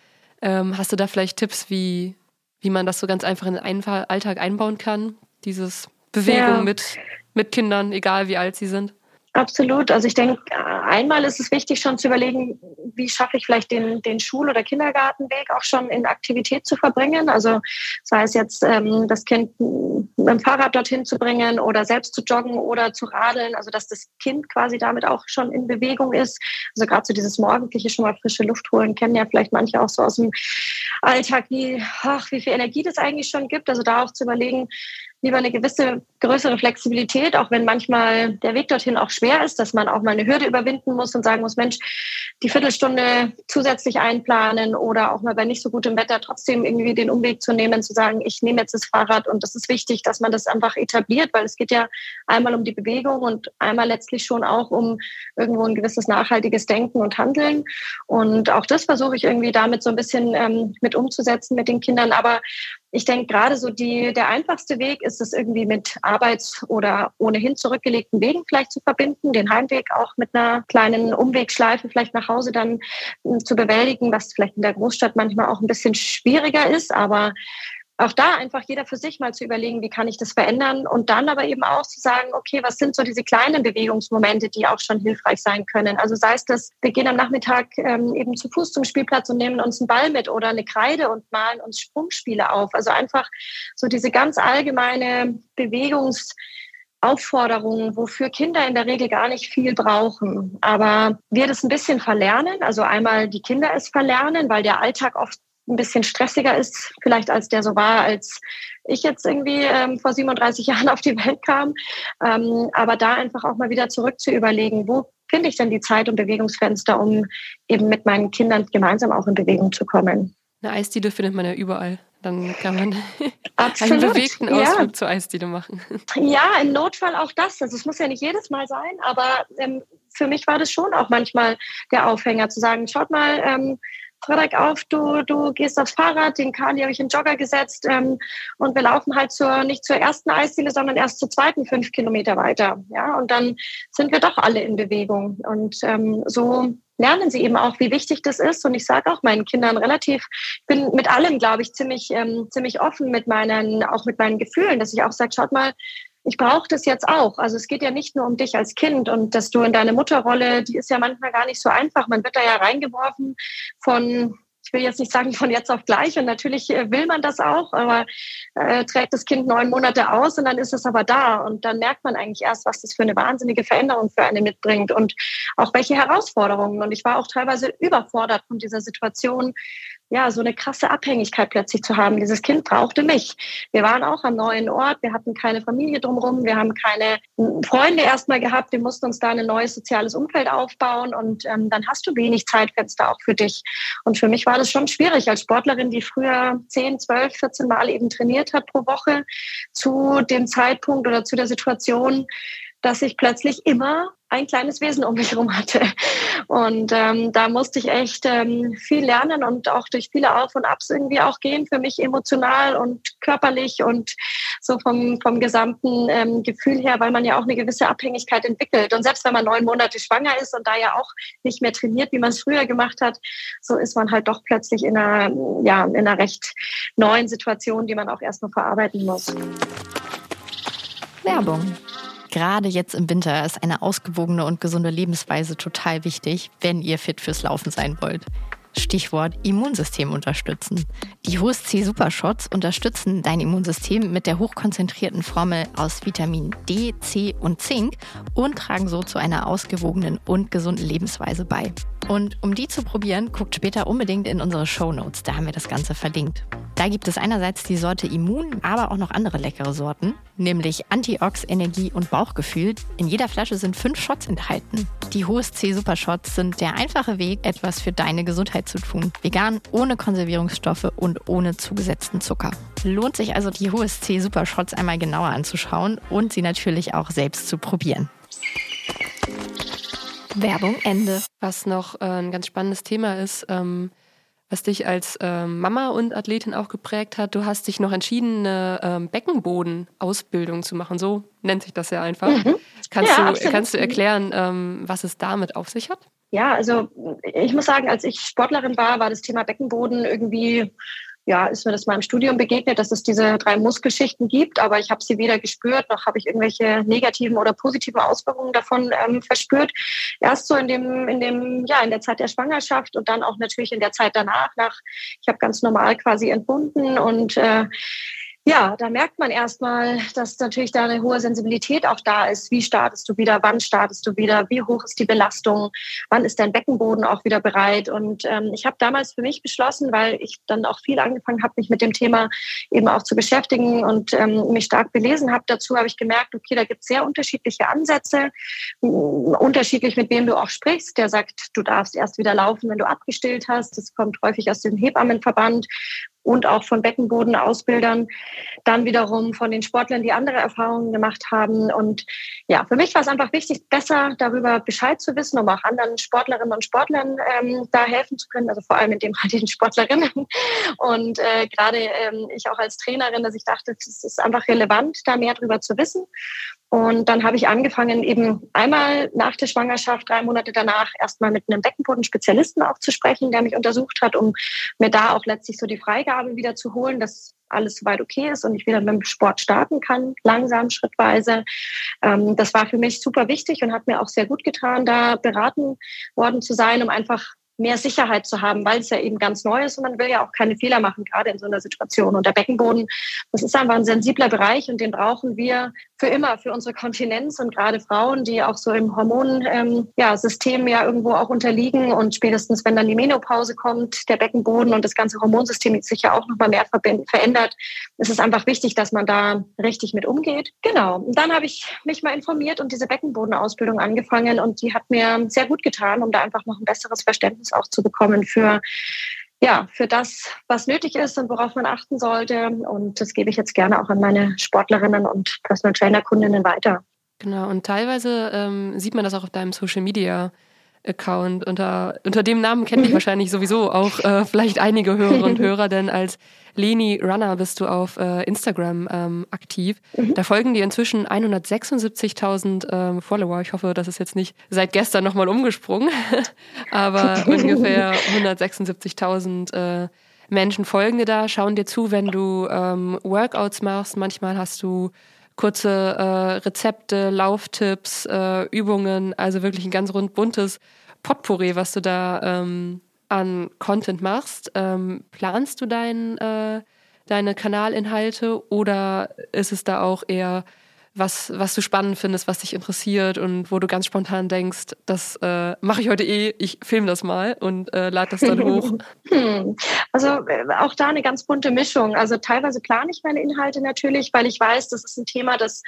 Ähm, hast du da vielleicht Tipps, wie, wie man das so ganz einfach in den Alltag einbauen kann? Dieses Bewegung ja. mit, mit Kindern, egal wie alt sie sind? Absolut. Also ich denke, einmal ist es wichtig, schon zu überlegen, wie schaffe ich vielleicht den, den Schul- oder Kindergartenweg auch schon in Aktivität zu verbringen. Also sei es jetzt ähm, das Kind mit dem Fahrrad dorthin zu bringen oder selbst zu joggen oder zu radeln. Also dass das Kind quasi damit auch schon in Bewegung ist. Also gerade so dieses morgendliche schon mal frische Luft holen, kennen ja vielleicht manche auch so aus dem Alltag, wie, ach, wie viel Energie das eigentlich schon gibt. Also da auch zu überlegen, lieber eine gewisse größere Flexibilität, auch wenn manchmal der Weg dorthin auch schwer ist, dass man auch mal eine Hürde überwinden muss und sagen muss, Mensch, die Viertelstunde zusätzlich einplanen oder auch mal bei nicht so gutem Wetter trotzdem irgendwie den Umweg zu nehmen, zu sagen, ich nehme jetzt das Fahrrad und das ist wichtig, dass man das einfach etabliert, weil es geht ja einmal um die Bewegung und einmal letztlich schon auch um irgendwo ein gewisses nachhaltiges Denken und Handeln. Und auch das versuche ich irgendwie damit so ein bisschen ähm, mit umzusetzen mit den Kindern. Aber ich denke, gerade so die, der einfachste Weg ist es irgendwie mit Arbeits- oder ohnehin zurückgelegten Wegen vielleicht zu verbinden, den Heimweg auch mit einer kleinen Umwegschleife vielleicht nach Hause dann hm, zu bewältigen, was vielleicht in der Großstadt manchmal auch ein bisschen schwieriger ist. Aber auch da einfach jeder für sich mal zu überlegen, wie kann ich das verändern und dann aber eben auch zu sagen, okay, was sind so diese kleinen Bewegungsmomente, die auch schon hilfreich sein können. Also sei es das, wir gehen am Nachmittag ähm, eben zu Fuß zum Spielplatz und nehmen uns einen Ball mit oder eine Kreide und malen uns Sprungspiele auf. Also einfach so diese ganz allgemeine Bewegungs Aufforderungen, wofür Kinder in der Regel gar nicht viel brauchen. Aber wir das ein bisschen verlernen, also einmal die Kinder es verlernen, weil der Alltag oft ein bisschen stressiger ist, vielleicht als der so war, als ich jetzt irgendwie ähm, vor 37 [laughs] Jahren auf die Welt kam. Ähm, aber da einfach auch mal wieder zurück zu überlegen, wo finde ich denn die Zeit und Bewegungsfenster, um eben mit meinen Kindern gemeinsam auch in Bewegung zu kommen. Eine Eisdiele findet man ja überall. Dann kann man [laughs] Absolut. einen bewegten Ausflug ja. zur Eisdiele machen. [laughs] Ja, im Notfall auch das. Also es muss ja nicht jedes Mal sein, aber ähm, für mich war das schon auch manchmal der Aufhänger zu sagen, schaut mal, ähm, Frederik auf, du, du gehst aufs Fahrrad, den Kali habe ich in Jogger gesetzt ähm, und wir laufen halt zur, nicht zur ersten Eisdiele, sondern erst zur zweiten fünf Kilometer weiter. Ja, und dann sind wir doch alle in Bewegung. Und ähm, so lernen sie eben auch, wie wichtig das ist. Und ich sage auch meinen Kindern relativ, ich bin mit allem, glaube ich, ziemlich, ähm, ziemlich offen mit meinen, auch mit meinen Gefühlen, dass ich auch sage, schaut mal, ich brauche das jetzt auch. Also es geht ja nicht nur um dich als Kind und dass du in deine Mutterrolle, die ist ja manchmal gar nicht so einfach. Man wird da ja reingeworfen von, ich will jetzt nicht sagen von jetzt auf gleich und natürlich äh, will man das auch, aber äh, trägt das Kind neun Monate aus und dann ist es aber da und dann merkt man eigentlich erst, was das für eine wahnsinnige Veränderung für eine mitbringt und auch welche Herausforderungen. Und ich war auch teilweise überfordert von dieser Situation, ja, so eine krasse Abhängigkeit plötzlich zu haben. Dieses Kind brauchte mich. Wir waren auch am neuen Ort, wir hatten keine Familie drumherum, wir haben keine Freunde erstmal gehabt, wir mussten uns da ein neues soziales Umfeld aufbauen und ähm, dann hast du wenig Zeitfenster auch für dich. Und für mich war das schon schwierig als Sportlerin, die früher 10, 12, 14 Mal eben trainiert hat pro Woche, zu dem Zeitpunkt oder zu der Situation, dass ich plötzlich immer ein kleines Wesen um mich herum hatte. Und ähm, da musste ich echt ähm, viel lernen und auch durch viele Auf und Abs irgendwie auch gehen, für mich emotional und körperlich und so vom, vom gesamten ähm, Gefühl her, weil man ja auch eine gewisse Abhängigkeit entwickelt. Und selbst wenn man neun Monate schwanger ist und da ja auch nicht mehr trainiert, wie man es früher gemacht hat, so ist man halt doch plötzlich in einer, ja, in einer recht neuen Situation, die man auch erst noch verarbeiten muss. Werbung. Gerade jetzt im Winter ist eine ausgewogene und gesunde Lebensweise total wichtig, wenn ihr fit fürs Laufen sein wollt. Stichwort Immunsystem unterstützen. Die HSC Supershots unterstützen dein Immunsystem mit der hochkonzentrierten Formel aus Vitamin D, C und Zink und tragen so zu einer ausgewogenen und gesunden Lebensweise bei. Und um die zu probieren, guckt später unbedingt in unsere Show Notes, da haben wir das Ganze verlinkt. Da gibt es einerseits die Sorte Immun, aber auch noch andere leckere Sorten, nämlich Antiox, Energie und Bauchgefühl. In jeder Flasche sind fünf Shots enthalten. Die HSC Super Shots sind der einfache Weg, etwas für deine Gesundheit zu tun. Vegan, ohne Konservierungsstoffe und ohne zugesetzten Zucker. Lohnt sich also die HSC Super Shots einmal genauer anzuschauen und sie natürlich auch selbst zu probieren. Werbung Ende. Was noch äh, ein ganz spannendes Thema ist, ähm, was dich als ähm, Mama und Athletin auch geprägt hat. Du hast dich noch entschieden, eine ähm, Beckenbodenausbildung zu machen. So nennt sich das ja einfach. Mhm. Kannst, ja, du, kannst du erklären, ähm, was es damit auf sich hat? Ja, also ich muss sagen, als ich Sportlerin war, war das Thema Beckenboden irgendwie ja, ist mir das mal im Studium begegnet, dass es diese drei Muskelschichten gibt, aber ich habe sie weder gespürt, noch habe ich irgendwelche negativen oder positiven Auswirkungen davon ähm, verspürt. Erst so in dem, in dem, ja, in der Zeit der Schwangerschaft und dann auch natürlich in der Zeit danach, nach, ich habe ganz normal quasi entbunden und äh, Ja, da merkt man erstmal, dass natürlich da eine hohe Sensibilität auch da ist. Wie startest du wieder? Wann startest du wieder? Wie hoch ist die Belastung? Wann ist dein Beckenboden auch wieder bereit? Und ähm, ich habe damals für mich beschlossen, weil ich dann auch viel angefangen habe, mich mit dem Thema eben auch zu beschäftigen und ähm, mich stark belesen habe. Dazu habe ich gemerkt, okay, da gibt es sehr unterschiedliche Ansätze, unterschiedlich mit wem du auch sprichst. Der sagt, du darfst erst wieder laufen, wenn du abgestillt hast. Das kommt häufig aus dem Hebammenverband und auch von Beckenbodenausbildern, dann wiederum von den Sportlern, die andere Erfahrungen gemacht haben. Und ja, für mich war es einfach wichtig, besser darüber Bescheid zu wissen, um auch anderen Sportlerinnen und Sportlern ähm, da helfen zu können, also vor allem in dem Fall den Sportlerinnen. Und äh, gerade ähm, ich auch als Trainerin, dass ich dachte, es ist einfach relevant, da mehr darüber zu wissen. Und dann habe ich angefangen, eben einmal nach der Schwangerschaft, drei Monate danach, erstmal mit einem Beckenbodenspezialisten auch zu sprechen, der mich untersucht hat, um mir da auch letztlich so die Freigabe wieder zu holen, dass alles soweit okay ist und ich wieder mit dem Sport starten kann, langsam, schrittweise. Ähm, das war für mich super wichtig und hat mir auch sehr gut getan, da beraten worden zu sein, um einfach mehr Sicherheit zu haben, weil es ja eben ganz neu ist und man will ja auch keine Fehler machen, gerade in so einer Situation. Und der Beckenboden, das ist einfach ein sensibler Bereich und den brauchen wir für immer, für unsere Kontinenz und gerade Frauen, die auch so im Hormonsystem ähm, ja, irgendwo auch unterliegen und spätestens, wenn dann die Menopause kommt, der Beckenboden und das ganze Hormonsystem sich ja auch nochmal mehr verändert, ist es einfach wichtig, dass man da richtig mit umgeht. Genau. Und dann habe ich mich mal informiert und diese Beckenbodenausbildung angefangen und die hat mir sehr gut getan, um da einfach noch ein besseres Verständnis auch zu bekommen für ja, für das, was nötig ist und worauf man achten sollte. Und das gebe ich jetzt gerne auch an meine Sportlerinnen und Personal Trainer Kundinnen weiter. Genau, und teilweise ähm, sieht man das auch auf deinem Social Media Account. Unter, unter dem Namen kennen dich mhm. [laughs] wahrscheinlich sowieso auch äh, vielleicht einige Hörer und [laughs] Hörer, denn als Leni Runner bist du auf äh, Instagram ähm, aktiv. Mhm. Da folgen dir inzwischen 176.000 ähm, Follower. Ich hoffe, das ist jetzt nicht seit gestern nochmal umgesprungen, [laughs] aber ungefähr 176.000 äh, Menschen folgen dir da, schauen dir zu, wenn du ähm, Workouts machst. Manchmal hast du kurze äh, Rezepte, Lauftipps, äh, Übungen, also wirklich ein ganz rund buntes Potpourri, was du da ähm, an Content machst. Ähm, planst du dein, äh, deine Kanalinhalte oder ist es da auch eher was, was du spannend findest, was dich interessiert und wo du ganz spontan denkst, das äh, mache ich heute eh, ich filme das mal und äh, lade das dann hoch? [laughs] Hm. Also äh, auch da eine ganz bunte Mischung. Also teilweise plane ich meine Inhalte natürlich, weil ich weiß, das ist ein Thema, das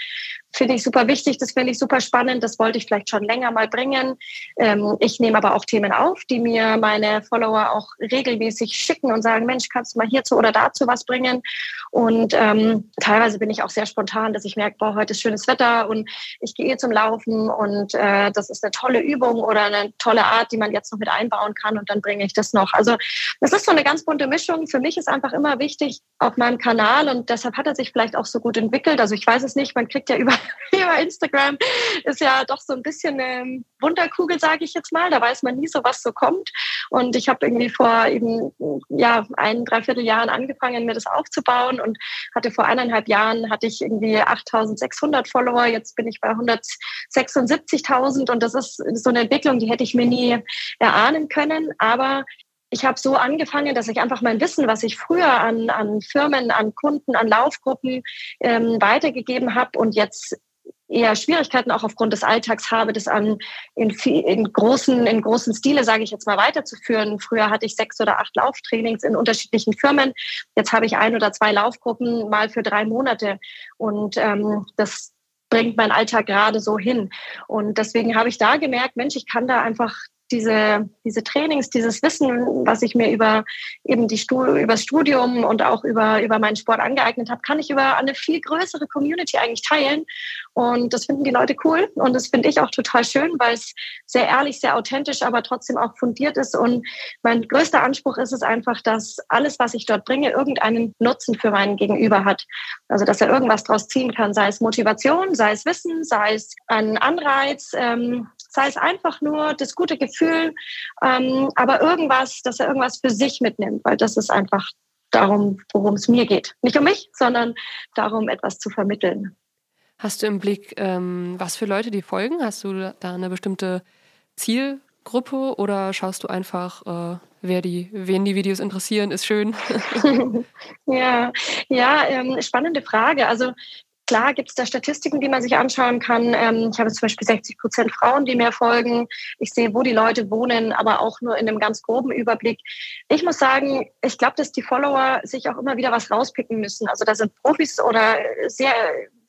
finde ich super wichtig, das finde ich super spannend, das wollte ich vielleicht schon länger mal bringen. Ähm, ich nehme aber auch Themen auf, die mir meine Follower auch regelmäßig schicken und sagen, Mensch, kannst du mal hierzu oder dazu was bringen? Und ähm, teilweise bin ich auch sehr spontan, dass ich merke, boah, heute ist schönes Wetter und ich gehe zum Laufen und äh, das ist eine tolle Übung oder eine tolle Art, die man jetzt noch mit einbauen kann und dann bringe ich das noch. Also das ist so eine ganz bunte Mischung. Für mich ist einfach immer wichtig auf meinem Kanal und deshalb hat er sich vielleicht auch so gut entwickelt. Also ich weiß es nicht, man kriegt ja über, [laughs] über Instagram ist ja doch so ein bisschen eine Wunderkugel, sage ich jetzt mal. Da weiß man nie so, was so kommt. Und ich habe irgendwie vor eben ja ein, dreiviertel Jahren angefangen, mir das aufzubauen und hatte vor eineinhalb Jahren hatte ich irgendwie 8.600 500 Follower, jetzt bin ich bei 176.000 und das ist so eine Entwicklung, die hätte ich mir nie erahnen können. Aber ich habe so angefangen, dass ich einfach mein Wissen, was ich früher an, an Firmen, an Kunden, an Laufgruppen ähm, weitergegeben habe und jetzt eher Schwierigkeiten auch aufgrund des Alltags habe, das an in, in großen in großen Stile sage ich jetzt mal weiterzuführen. Früher hatte ich sechs oder acht Lauftrainings in unterschiedlichen Firmen. Jetzt habe ich ein oder zwei Laufgruppen mal für drei Monate und ähm, das bringt mein Alltag gerade so hin. Und deswegen habe ich da gemerkt, Mensch, ich kann da einfach diese, diese Trainings, dieses Wissen, was ich mir über eben die Stu über das Studium und auch über, über meinen Sport angeeignet habe, kann ich über eine viel größere Community eigentlich teilen. Und das finden die Leute cool. Und das finde ich auch total schön, weil es sehr ehrlich, sehr authentisch, aber trotzdem auch fundiert ist. Und mein größter Anspruch ist es einfach, dass alles, was ich dort bringe, irgendeinen Nutzen für meinen Gegenüber hat. Also, dass er irgendwas draus ziehen kann, sei es Motivation, sei es Wissen, sei es ein Anreiz, ähm, sei es einfach nur das gute Gefühl, ähm, aber irgendwas, dass er irgendwas für sich mitnimmt, weil das ist einfach darum, worum es mir geht. Nicht um mich, sondern darum, etwas zu vermitteln. Hast du im Blick, ähm, was für Leute die folgen? Hast du da eine bestimmte Ziel, Zielgruppe oder schaust du einfach, äh, wer die, wen die Videos interessieren, ist schön? [laughs] ja, ja, ähm, spannende Frage. Also Klar gibt es da Statistiken, die man sich anschauen kann. Ähm, ich habe zum Beispiel 60 Prozent Frauen, die mir folgen. Ich sehe, wo die Leute wohnen, aber auch nur in einem ganz groben Überblick. Ich muss sagen, ich glaube, dass die Follower sich auch immer wieder was rauspicken müssen. Also da sind Profis oder sehr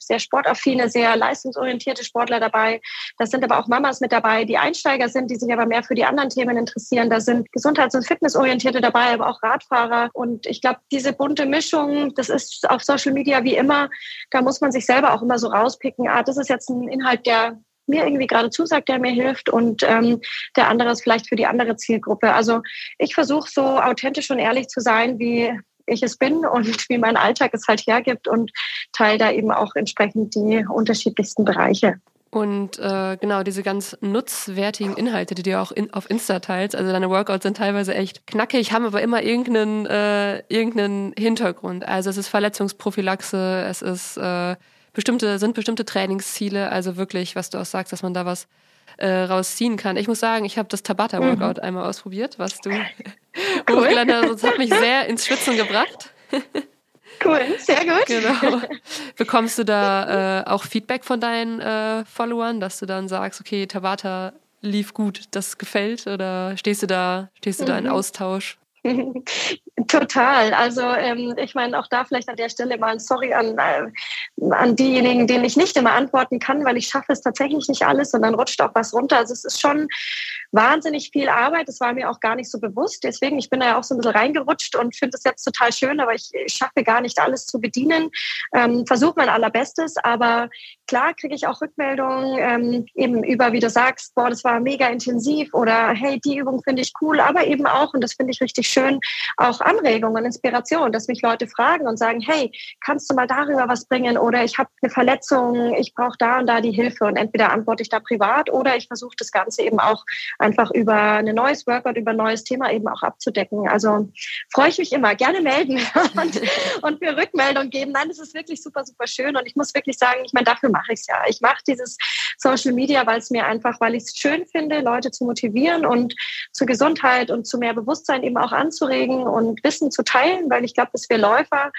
sehr sportaffine, sehr leistungsorientierte Sportler dabei. Da sind aber auch Mamas mit dabei, die Einsteiger sind, die sich aber mehr für die anderen Themen interessieren. Da sind Gesundheits- und Fitnessorientierte dabei, aber auch Radfahrer. Und ich glaube, diese bunte Mischung, das ist auf Social Media wie immer, da muss man sich selber auch immer so rauspicken, ah, das ist jetzt ein Inhalt, der mir irgendwie gerade zusagt, der mir hilft und ähm, der andere ist vielleicht für die andere Zielgruppe. Also ich versuche so authentisch und ehrlich zu sein, wie ich es bin und [laughs] wie mein Alltag es halt hergibt und teile da eben auch entsprechend die unterschiedlichsten Bereiche. Und äh, genau, diese ganz nutzwertigen Inhalte, die du auch in, auf Insta teilst, also deine Workouts sind teilweise echt knackig, haben aber immer irgendeinen, äh, irgendeinen Hintergrund. Also es ist Verletzungsprophylaxe, es ist äh, bestimmte, sind bestimmte Trainingsziele, also wirklich, was du auch sagst, dass man da was äh, rausziehen kann. Ich muss sagen, ich habe das Tabata-Workout mhm. einmal ausprobiert, was du [laughs] [laughs] cool. hochgeladen hast. Das hat mich sehr ins Schwitzen gebracht. [laughs] Cool, sehr gut. Genau. Bekommst du da äh, auch Feedback von deinen äh, Followern, dass du dann sagst, okay, Tabata lief gut, das gefällt? Oder stehst du da, stehst du mhm. da in mhm. Austausch? Total. Also ähm, ich meine auch da vielleicht an der Stelle mal ein Sorry an, äh, an diejenigen, denen ich nicht immer antworten kann, weil ich schaffe es tatsächlich nicht alles und dann rutscht auch was runter. Also es ist schon wahnsinnig viel Arbeit. Das war mir auch gar nicht so bewusst. Deswegen, ich bin da ja auch so ein bisschen reingerutscht und finde es jetzt total schön, aber ich, ich schaffe gar nicht alles zu bedienen. Ähm, Versuche mein allerbestes, aber klar kriege ich auch Rückmeldungen ähm, eben über, wie du sagst, boah, das war mega intensiv oder hey, die Übung finde ich cool, aber eben auch, und das finde ich richtig schön, auch Anregungen, Inspiration, dass mich Leute fragen und sagen, hey, kannst du mal darüber was bringen oder ich habe eine Verletzung, ich brauche da und da die Hilfe und entweder antworte ich da privat oder ich versuche das Ganze eben auch einfach über ein neues Workout, über ein neues Thema eben auch abzudecken. Also freue ich mich immer, gerne melden [laughs] und, und mir Rückmeldung geben. Nein, das ist wirklich super, super schön und ich muss wirklich sagen, ich meine, dafür mache ich es ja. Ich mache dieses Social Media, weil es mir einfach, weil ich es schön finde, Leute zu motivieren und zur Gesundheit und zu mehr Bewusstsein eben auch anzuregen und Wissen zu teilen, weil ich glaube, dass wir Läufer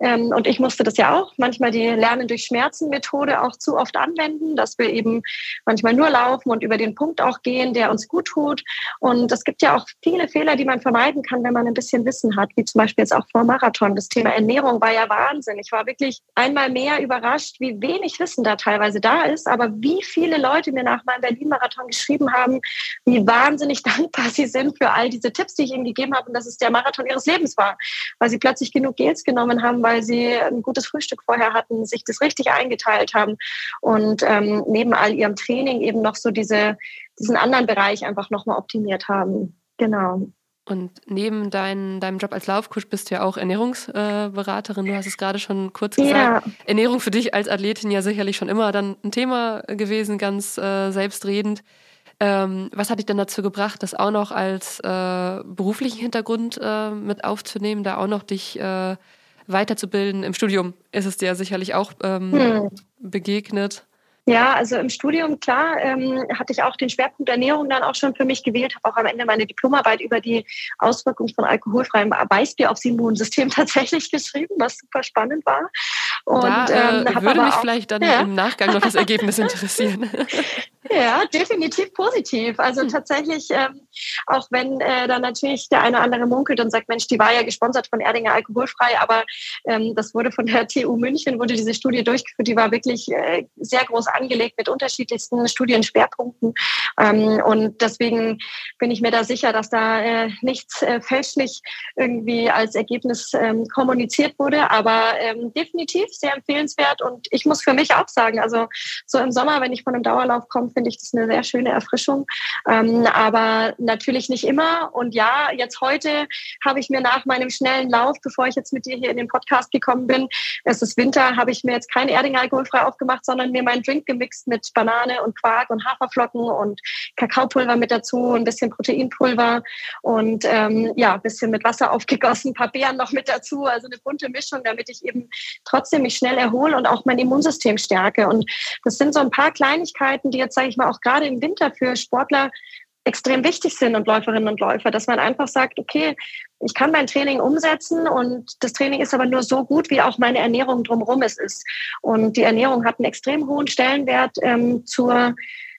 ähm, und ich musste das ja auch manchmal die Lernen durch Schmerzen Methode auch zu oft anwenden, dass wir eben manchmal nur laufen und über den Punkt auch gehen, der uns gut tut. Und es gibt ja auch viele Fehler, die man vermeiden kann, wenn man ein bisschen Wissen hat, wie zum Beispiel jetzt auch vor Marathon. Das Thema Ernährung war ja Wahnsinn. Ich war wirklich einmal mehr überrascht, wie wenig Wissen da teilweise da ist, aber wie viele Leute mir nach meinem Berlin-Marathon geschrieben haben, wie wahnsinnig [laughs] dankbar sie sind für all diese Tipps, die ich ihnen gegeben habe und dass es der Marathon ihres Lebens war, weil sie plötzlich genug Gels genommen haben, weil sie ein gutes Frühstück vorher hatten, sich das richtig eingeteilt haben und ähm, neben all ihrem Training eben noch so diese, diesen anderen Bereich einfach nochmal optimiert haben. Genau. Und neben dein, deinem Job als Laufcoach bist du ja auch Ernährungsberaterin. Du hast es gerade schon kurz gesagt. Ja. Ernährung für dich als Athletin ja sicherlich schon immer dann ein Thema gewesen, ganz äh, selbstredend. Ähm, was hat dich denn dazu gebracht, das auch noch als äh, beruflichen Hintergrund äh, mit aufzunehmen, da auch noch dich äh, weiterzubilden. Im Studium ist es dir sicherlich auch ähm, hm. begegnet. Ja, also im Studium, klar, ähm, hatte ich auch den Schwerpunkt Ernährung dann auch schon für mich gewählt, habe auch am Ende meine Diplomarbeit über die Auswirkungen von alkoholfreiem Weißbier aufs Immunsystem [laughs] tatsächlich geschrieben, was super spannend war. Und da, äh, ähm, würde mich auch, vielleicht dann ja. im Nachgang noch das Ergebnis interessieren. [laughs] Ja, definitiv positiv. Also tatsächlich, ähm, auch wenn äh, dann natürlich der eine oder andere munkelt und sagt, Mensch, die war ja gesponsert von Erdinger alkoholfrei, aber ähm, das wurde von der [laughs] TU München, wurde diese Studie durchgeführt, die war wirklich äh, sehr groß angelegt mit unterschiedlichsten Studienschwerpunkten. Ähm, und deswegen bin ich mir da sicher, dass da äh, nichts äh, fälschlich irgendwie als Ergebnis ähm, kommuniziert wurde, aber ähm, definitiv sehr empfehlenswert. Und ich muss für mich auch sagen, also so im Sommer, wenn ich von einem Dauerlauf komme, finde ich das eine sehr schöne Erfrischung. Ähm, aber natürlich nicht immer. Und ja, jetzt heute habe ich mir nach meinem schnellen Lauf, bevor ich jetzt mit dir hier in den Podcast gekommen bin, es ist Winter, habe ich mir jetzt kein Erding alkoholfrei aufgemacht, sondern mir meinen Drink gemixt mit Banane und Quark und Haferflocken und Kakaopulver mit dazu, ein bisschen Proteinpulver und ähm, ja, ein bisschen mit Wasser aufgegossen, ein paar Beeren noch mit dazu, also eine bunte Mischung, damit ich eben trotzdem mich schnell erhole und auch mein Immunsystem stärke. Und das sind so ein paar Kleinigkeiten, die jetzt, sage ich mal, auch gerade im Winter für Sportler extrem wichtig sind und Läuferinnen und Läufer, dass man einfach sagt, okay, ich kann mein Training umsetzen und das Training ist aber nur so gut, wie auch meine Ernährung drumherum es ist. Und die Ernährung hat einen extrem hohen Stellenwert ähm, zur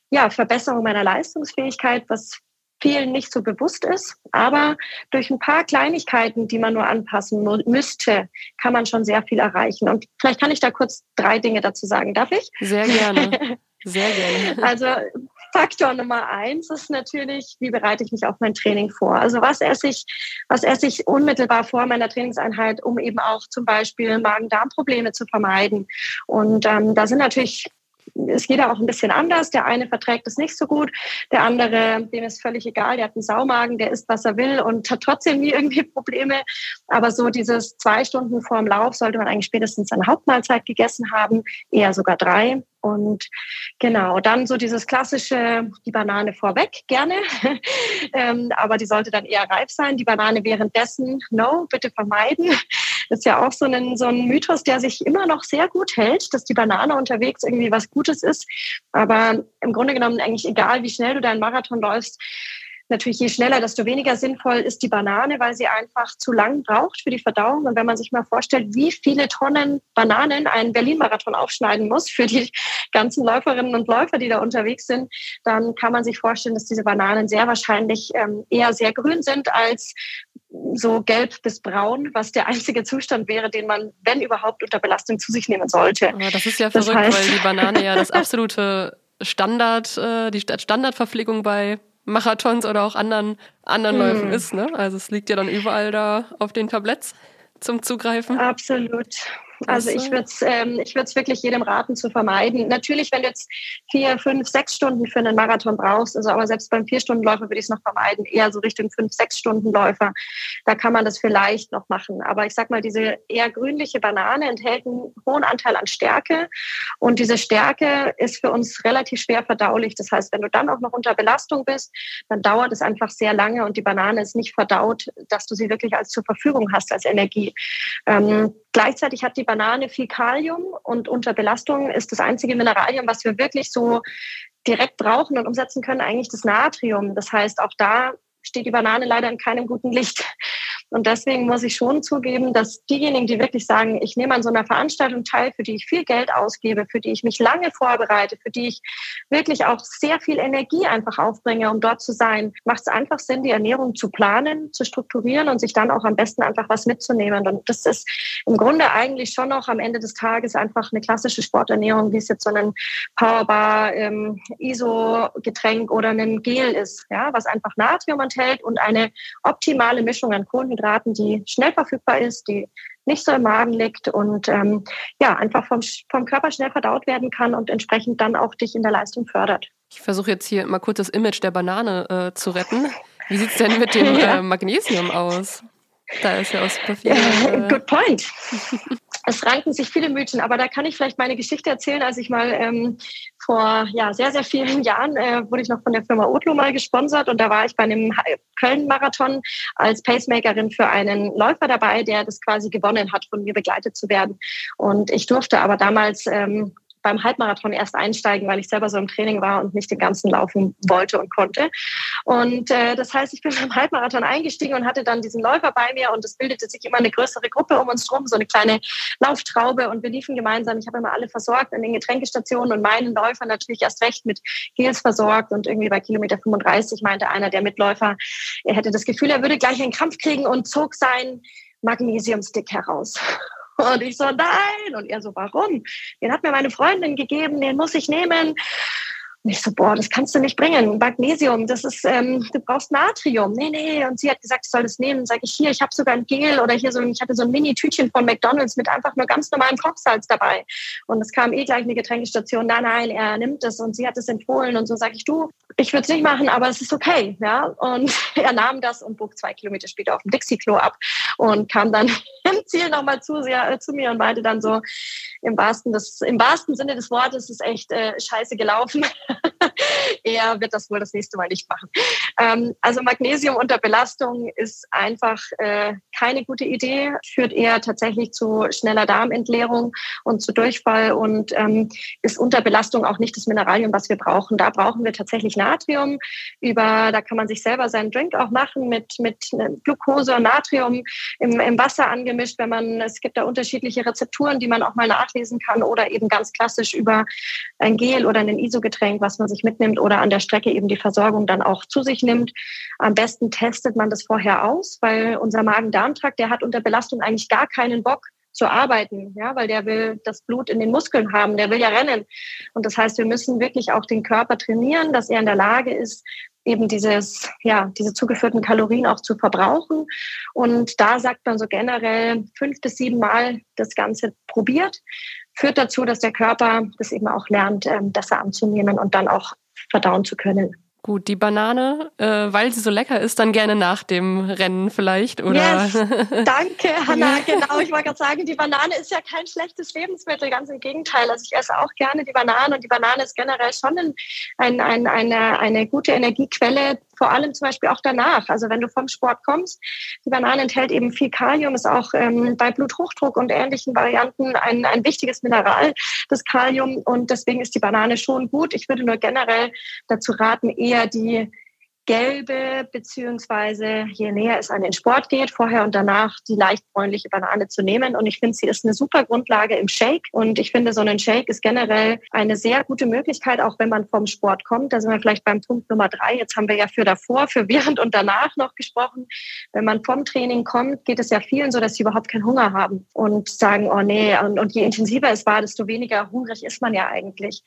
ja, Verbesserung meiner Leistungsfähigkeit, was vielen nicht so bewusst ist. Aber durch ein paar Kleinigkeiten, die man nur anpassen müsste, kann man schon sehr viel erreichen. Und vielleicht kann ich da kurz drei Dinge dazu sagen. Darf ich? Sehr gerne. [laughs] Sehr gerne. Also Faktor Nummer eins ist natürlich, wie bereite ich mich auf mein Training vor? Also was esse ich, was esse ich unmittelbar vor meiner Trainingseinheit, um eben auch zum Beispiel Magen-Darm-Probleme zu vermeiden? Und ähm, da sind natürlich ist jeder auch ein bisschen anders. Der eine verträgt es nicht so gut, der andere, dem ist völlig egal, der hat einen Saumagen, der isst, was er will und hat trotzdem nie irgendwie Probleme. Aber so dieses zwei Stunden vor dem Lauf sollte man eigentlich spätestens eine Hauptmahlzeit gegessen haben, eher sogar drei. Und genau, dann so dieses klassische, die Banane vorweg, gerne. [laughs] ähm, aber die sollte dann eher reif sein. Die Banane währenddessen, no, bitte vermeiden. Das ist ja auch so ein, so ein Mythos, der sich immer noch sehr gut hält, dass die Banane unterwegs irgendwie was Gutes ist. Aber im Grunde genommen eigentlich egal, wie schnell du deinen Marathon läufst, natürlich je schneller, desto weniger sinnvoll ist die Banane, weil sie einfach zu lang braucht für die Verdauung. Und wenn man sich mal vorstellt, wie viele Tonnen Bananen ein Berlin-Marathon aufschneiden muss für die ganzen Läuferinnen und Läufer, die da unterwegs sind, dann kann man sich vorstellen, dass diese Bananen sehr wahrscheinlich ähm, eher sehr grün sind als so gelb bis braun, was der einzige Zustand wäre, den man, wenn überhaupt, unter Belastung zu sich nehmen sollte. Aber das ist ja verrückt, das heißt, weil die Banane ja das absolute Standard, äh, die Standardverpflegung bei Marathons oder auch anderen, anderen mhm. Läufen ist. Ne? Also es liegt ja dann überall da auf den Tabletts zum Zugreifen. Absolut. Also ich würde es ähm, ich würd's wirklich jedem raten zu vermeiden. Natürlich, wenn du jetzt vier, fünf, sechs Stunden für einen Marathon brauchst, also aber selbst beim Vier-Stunden-Läufer würde ich es noch vermeiden, eher so Richtung fünf, sechs Stunden Läufer. Da kann man das vielleicht noch machen. Aber ich sag mal, diese eher grünliche Banane enthält einen hohen Anteil an Stärke und diese Stärke ist für uns relativ schwer verdaulich. Das heißt, wenn du dann auch noch unter Belastung bist, dann dauert es einfach sehr lange und die Banane ist nicht verdaut, dass du sie wirklich als zur Verfügung hast als Energie. Ähm, Gleichzeitig hat die Banane viel Kalium und unter Belastung ist das einzige Mineralium, was wir wirklich so direkt brauchen und umsetzen können, eigentlich das Natrium. Das heißt, auch da steht die Banane leider in keinem guten Licht. Und deswegen muss ich schon zugeben, dass diejenigen, die wirklich sagen, ich nehme an so einer Veranstaltung teil, für die ich viel Geld ausgebe, für die ich mich lange vorbereite, für die ich wirklich auch sehr viel Energie einfach aufbringe, um dort zu sein, macht es einfach Sinn, die Ernährung zu planen, zu strukturieren und sich dann auch am besten einfach was mitzunehmen. Und das ist im Grunde eigentlich schon noch am Ende des Tages einfach eine klassische Sporternährung, wie es jetzt so ein Powerbar, ähm, ISO-Getränk oder ein Gel ist, ja, was einfach Natrium enthält und eine optimale Mischung an Kohlenhydraten Kohlenhydraten, die schnell verfügbar ist, die nicht so im Magen liegt und ähm, ja, einfach vom, vom Körper schnell verdaut werden kann und entsprechend dann auch dich in der Leistung fördert. Ich versuche jetzt hier mal kurz das Image der Banane äh, zu retten. Wie sieht es denn mit dem ja. [laughs] äh, Magnesium aus? Da ist ja auch super viel. Äh [laughs] Good point. [laughs] es ranken sich viele Mythen, aber da kann ich vielleicht meine Geschichte erzählen, als ich mal ähm, vor ja, sehr, sehr vielen [laughs] Jahren äh, wurde ich noch von der Firma Otlo mal gesponsert und da war ich bei einem Köln-Marathon als Pacemakerin für einen Läufer dabei, der das quasi gewonnen hat, von mir begleitet zu werden. Und ich durfte aber damals ähm, beim Halbmarathon erst einsteigen, weil ich selber so im Training war und nicht den ganzen laufen wollte und konnte. Und äh, das heißt, ich bin [laughs] beim Halbmarathon eingestiegen und hatte dann diesen Läufer bei mir und es bildete sich immer eine größere Gruppe um uns rum, so eine kleine Lauftraube und wir liefen gemeinsam. Ich habe immer alle versorgt an den Getränkestationen und meinen Läufer natürlich erst recht mit Gels versorgt und irgendwie bei Kilometer 35 meinte einer der Mitläufer, er hätte das Gefühl, er würde gleich einen Krampf kriegen und zog sein Magnesiumstick heraus. Und ich so, nein. Und er so, warum? Den hat mir meine Freundin gegeben, den muss ich nehmen. Und ich so, boah, das kannst du nicht bringen. Magnesium, das ist, ähm, du brauchst Natrium. Nee, nee. Und sie hat gesagt, ich soll das nehmen. Sag ich, hier, ich habe sogar ein Gel oder hier so, ich hatte so ein Mini-Tütchen von McDonalds mit einfach nur ganz normalem Kochsalz dabei. Und es kam eh gleich eine Getränkestation. Nein, nein, er nimmt es und sie hat es empfohlen. Und so sage ich, du, ich würde es nicht machen, aber es ist okay. Ja. Und [laughs] er nahm das und bog zwei Kilometer später auf dem Dixie-Klo ab und kam dann [laughs] im Ziel nochmal zu, äh, zu mir und meinte dann so, im wahrsten, des, im wahrsten Sinne des Wortes ist echt äh, scheiße gelaufen. [laughs] er wird das wohl das nächste Mal nicht machen. Ähm, also Magnesium unter Belastung ist einfach äh, keine gute Idee, führt eher tatsächlich zu schneller Darmentleerung und zu Durchfall und ähm, ist unter Belastung auch nicht das Mineralium, was wir brauchen. Da brauchen wir tatsächlich Natrium. Über, da kann man sich selber seinen Drink auch machen mit, mit Glucose und Natrium im, im Wasser angemischt, wenn man, es gibt da unterschiedliche Rezepturen, die man auch mal nachlesen kann oder eben ganz klassisch über ein Gel oder ein ISO-Getränk, was man sich mitnimmt oder an der Strecke eben die Versorgung dann auch zu sich nimmt. Am besten testet man das vorher aus, weil unser Magen-Darm-Trakt, der hat unter Belastung eigentlich gar keinen Bock, zu arbeiten, ja, weil der will das Blut in den Muskeln haben, der will ja rennen. Und das heißt, wir müssen wirklich auch den Körper trainieren, dass er in der Lage ist, eben dieses, ja, diese zugeführten Kalorien auch zu verbrauchen. Und da sagt man so generell fünf bis sieben Mal das Ganze probiert, führt dazu, dass der Körper das eben auch lernt, ähm, besser anzunehmen und dann auch verdauen zu können. Gut, die Banane, äh, weil sie so lecker ist, dann gerne nach dem Rennen vielleicht, oder? Yes, [laughs] danke, Hanna. Genau, ich wollte gerade sagen, die Banane ist ja kein schlechtes Lebensmittel, ganz im Gegenteil. Also ich esse auch gerne die Banane und die Banane ist generell schon ein, ein, eine, eine gute Energiequelle, vor allem zum Beispiel auch danach. Also wenn du vom Sport kommst, die Banane enthält eben viel Kalium, ist auch ähm, bei Bluthochdruck und ähnlichen Varianten ein, ein wichtiges Mineral, das Kalium. Und deswegen ist die Banane schon gut. Ich würde nur generell dazu raten, eher die gelbe, beziehungsweise je näher es an den Sport geht, vorher und danach die leicht bräunliche Banane zu nehmen. Und ich finde, sie ist eine super Grundlage im Shake. Und ich finde, so ein Shake ist generell eine sehr gute Möglichkeit, auch wenn man vom Sport kommt. Da sind wir vielleicht beim Punkt Nummer drei. Jetzt haben wir ja für davor, für während und danach noch gesprochen. Wenn man vom Training kommt, geht es ja vielen so, dass sie überhaupt keinen Hunger haben und sagen, oh nee, und, und je intensiver es war, desto weniger hungrig ist man ja eigentlich.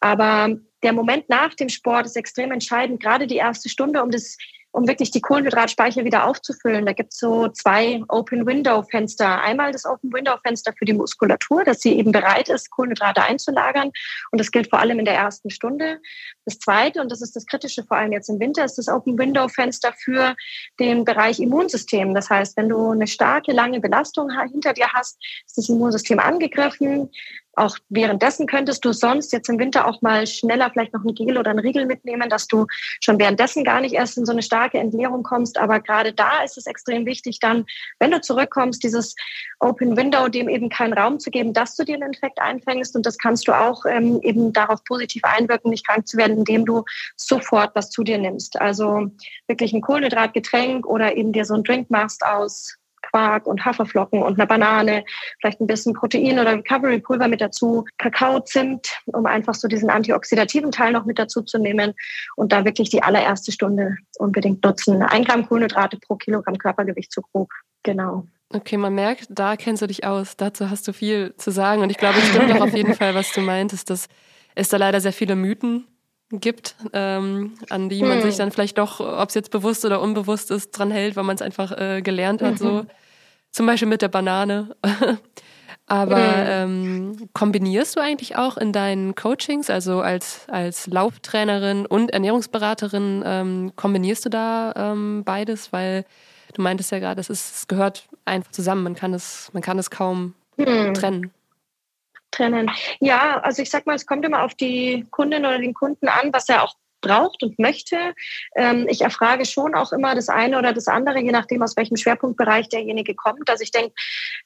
Aber der Moment nach dem Sport ist extrem entscheidend, gerade die erste Stunde, um das um wirklich die Kohlenhydratspeicher wieder aufzufüllen. Da gibt es so zwei Open-Window-Fenster. Einmal das Open-Window-Fenster für die Muskulatur, dass sie eben bereit ist, Kohlenhydrate einzulagern. Und das gilt vor allem in der ersten Stunde. Das zweite, und das ist das Kritische vor allem jetzt im Winter, ist das Open-Window-Fenster für den Bereich Immunsystem. Das heißt, wenn du eine starke, lange Belastung hinter dir hast, ist das Immunsystem angegriffen. Auch währenddessen könntest du sonst jetzt im Winter auch mal schneller vielleicht noch ein Gel oder ein Riegel mitnehmen, dass du schon währenddessen gar nicht erst in so eine starke Entleerung kommst. Aber gerade da ist es extrem wichtig, dann, wenn du zurückkommst, dieses Open Window, dem eben keinen Raum zu geben, dass du dir einen Infekt einfängst. Und das kannst du auch ähm, eben darauf positiv einwirken, nicht krank zu werden, indem du sofort was zu dir nimmst. Also wirklich ein Kohlenhydratgetränk oder eben dir so einen Drink machst aus Quark und Haferflocken und eine Banane, vielleicht ein bisschen Protein oder Recovery-Pulver mit dazu, Kakao, Zimt, um einfach so diesen antioxidativen Teil noch mit dazu zu nehmen und da wirklich die allererste Stunde unbedingt nutzen. Ein Gramm Kohlenhydrate pro Kilogramm Körpergewicht zu grob. Genau. Okay, man merkt, da kennst du dich aus. Dazu hast du viel zu sagen. Und ich glaube, es stimmt auch auf jeden [laughs] Fall, was du meintest, dass es da leider sehr viele Mythen gibt, ähm, an die man hm. sich dann vielleicht doch, ob es jetzt bewusst oder unbewusst ist, dran hält, weil man es einfach äh, gelernt hat. Mhm. So zum Beispiel mit der Banane. [laughs] Aber mhm. ähm, kombinierst du eigentlich auch in deinen Coachings, also als, als Lauftrainerin und Ernährungsberaterin, ähm, kombinierst du da ähm, beides? Weil du meintest ja gerade, es, gehört einfach zusammen. Man kann es, man kann es kaum mhm. trennen trennen. Ja, also ich sag mal, es kommt immer auf die Kundin oder den Kunden an, was er auch braucht und möchte. Ähm, ich erfrage schon auch immer das eine oder das andere, je nachdem, aus welchem Schwerpunktbereich derjenige kommt. Also ich denke,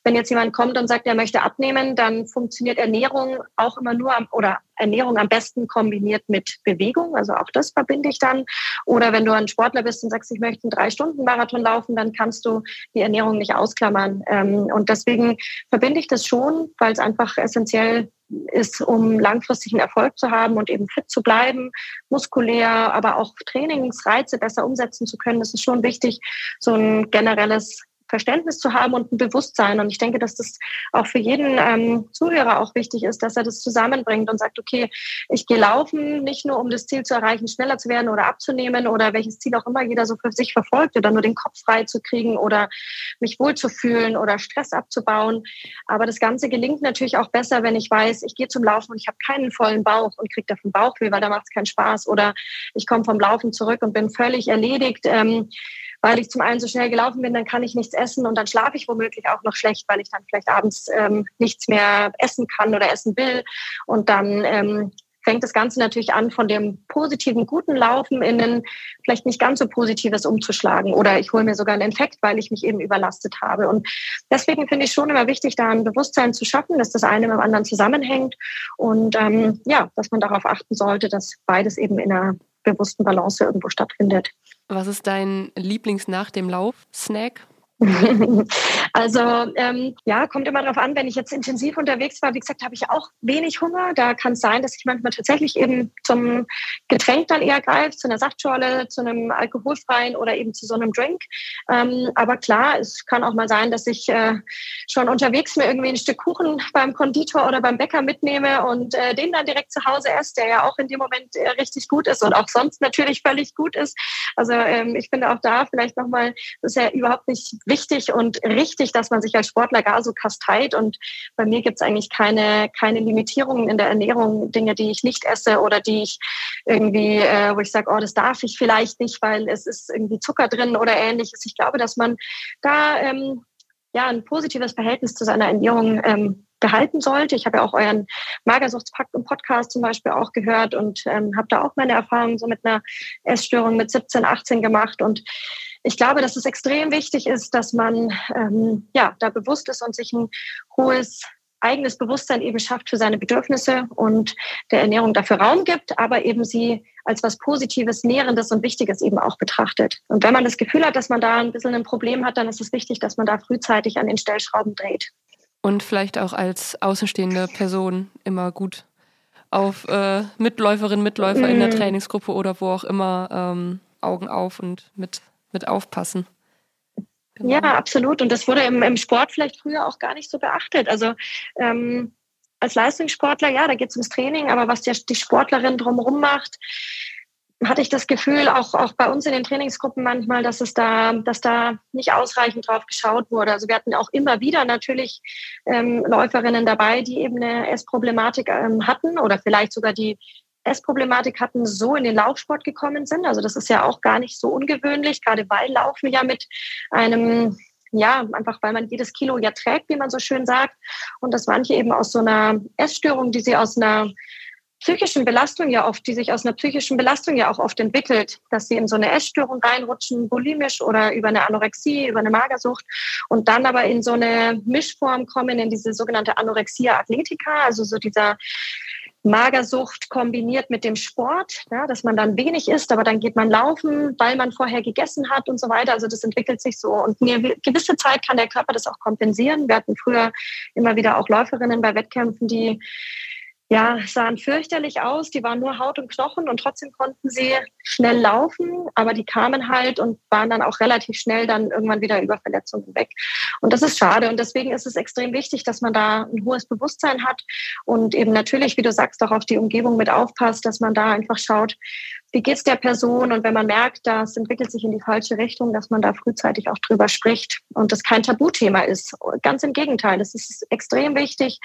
wenn jetzt jemand kommt und sagt, er möchte abnehmen, dann funktioniert Ernährung auch immer nur am, oder Ernährung am besten kombiniert mit Bewegung. Also auch das verbinde ich dann. Oder wenn du ein Sportler bist und sagst, ich möchte einen Drei-Stunden-Marathon laufen, dann kannst du die Ernährung nicht ausklammern. Ähm, und deswegen verbinde ich das schon, weil es einfach essentiell ist, um langfristigen Erfolg zu haben und eben fit zu bleiben, muskulär, aber auch Trainingsreize besser umsetzen zu können. Ist schon wichtig, so ein generelles Verständnis zu haben und ein Bewusstsein. Und ich denke, dass das auch für jeden ähm, Zuhörer auch wichtig ist, dass er das zusammenbringt und sagt, okay, ich gehe laufen, nicht nur um das Ziel zu erreichen, schneller zu werden oder abzunehmen oder welches Ziel auch immer jeder so für sich verfolgt oder nur den Kopf frei zu kriegen oder mich wohlzufühlen oder Stress abzubauen. Aber das Ganze gelingt natürlich auch besser, wenn ich weiß, ich gehe zum Laufen und ich habe keinen vollen Bauch und kriege davon Bauchweh, weil da macht es keinen Spaß. Oder ich komme vom Laufen zurück und bin völlig erledigt. Ähm, weil ich zum einen so schnell gelaufen bin, dann kann ich nichts essen und dann schlafe ich womöglich auch noch schlecht, weil ich dann vielleicht abends ähm, nichts mehr essen kann oder essen will und dann ähm, fängt das Ganze natürlich an, von dem positiven, guten Laufen in ein vielleicht nicht ganz so positives umzuschlagen. Oder ich hole mir sogar einen Infekt, weil ich mich eben überlastet habe. Und deswegen finde ich schon immer wichtig, da ein Bewusstsein zu schaffen, dass das eine mit dem anderen zusammenhängt und ähm, ja, dass man darauf achten sollte, dass beides eben in einer bewussten Balance irgendwo stattfindet. Was ist dein Lieblings-Nach dem Lauf-Snack? [laughs] Also ähm, ja, kommt immer darauf an, wenn ich jetzt intensiv unterwegs war, wie gesagt, habe ich auch wenig Hunger. Da kann es sein, dass ich manchmal tatsächlich eben zum Getränk dann eher greife, zu einer Saftschorle, zu einem alkoholfreien oder eben zu so einem Drink. Ähm, aber klar, es kann auch mal sein, dass ich äh, schon unterwegs mir irgendwie ein Stück Kuchen beim Konditor oder beim Bäcker mitnehme und äh, den dann direkt zu Hause esse, der ja auch in dem Moment äh, richtig gut ist und auch sonst natürlich völlig gut ist. Also ähm, ich finde auch da vielleicht nochmal, das ist ja überhaupt nicht wichtig und richtig, dass man sich als Sportler gar so kasteit. Und bei mir gibt es eigentlich keine, keine Limitierungen in der Ernährung, Dinge, die ich nicht esse oder die ich irgendwie, äh, wo ich sage, oh, das darf ich vielleicht nicht, weil es ist irgendwie Zucker drin oder ähnliches. Ich glaube, dass man da ähm, ja ein positives Verhältnis zu seiner Ernährung ähm, behalten sollte. Ich habe ja auch euren Magersuchtspodcast zum Beispiel auch gehört und ähm, habe da auch meine Erfahrungen so mit einer Essstörung mit 17, 18 gemacht und ich glaube, dass es extrem wichtig ist, dass man ähm, ja da bewusst ist und sich ein hohes eigenes Bewusstsein eben schafft für seine Bedürfnisse und der Ernährung dafür Raum gibt, aber eben sie als was Positives, Nährendes und Wichtiges eben auch betrachtet. Und wenn man das Gefühl hat, dass man da ein bisschen ein Problem hat, dann ist es wichtig, dass man da frühzeitig an den Stellschrauben dreht. Und vielleicht auch als außenstehende Person immer gut auf äh, Mitläuferinnen, Mitläufer mm. in der mhm. Trainingsgruppe oder wo auch immer ähm, Augen auf und mit mit aufpassen. Genau. Ja, absolut. Und das wurde im, im, Sport vielleicht früher auch gar nicht so beachtet. Also ähm, als Leistungssportler, ja, da geht es ums Training, aber was der, die Sportlerin drumherum macht, hatte ich das Gefühl, auch, auch bei uns in den Trainingsgruppen manchmal, dass es da, dass da nicht ausreichend drauf geschaut wurde. Also wir hatten auch immer wieder natürlich ähm, Läuferinnen dabei, die eben eine Essproblematik ähm, hatten oder vielleicht sogar die Essproblematik hatten, so in den Laufsport gekommen sind. Also das ist ja auch gar nicht so ungewöhnlich, gerade weil Laufen ja mit einem ja, einfach weil man jedes Kilo ja trägt, wie man so schön sagt. Und dass manche eben aus so einer Essstörung, die sie aus einer psychischen Belastung ja oft, die sich aus einer psychischen Belastung ja auch oft entwickelt, dass sie in so eine Essstörung reinrutschen, bulimisch oder über eine Anorexie, über eine Magersucht und dann aber in so eine Mischform kommen, in diese sogenannte Anorexia athletica, also so dieser Magersucht kombiniert mit dem Sport, ja, dass man dann wenig isst, aber dann geht man laufen, weil man vorher gegessen hat und so weiter. Also das entwickelt sich so. Und eine gewisse Zeit kann der Körper das auch kompensieren. Wir hatten früher immer wieder auch Läuferinnen bei Wettkämpfen, die ja, sahen fürchterlich aus. Die waren nur Haut und Knochen und trotzdem konnten sie schnell laufen, aber die kamen halt und waren dann auch relativ schnell dann irgendwann wieder über Verletzungen weg. Und das ist schade. Und deswegen ist es extrem wichtig, dass man da ein hohes Bewusstsein hat und eben natürlich, wie du sagst, auch auf die Umgebung mit aufpasst, dass man da einfach schaut, wie geht's der Person? Und wenn man merkt, das entwickelt sich in die falsche Richtung, dass man da frühzeitig auch drüber spricht und das kein Tabuthema ist. Ganz im Gegenteil. Es ist extrem wichtig,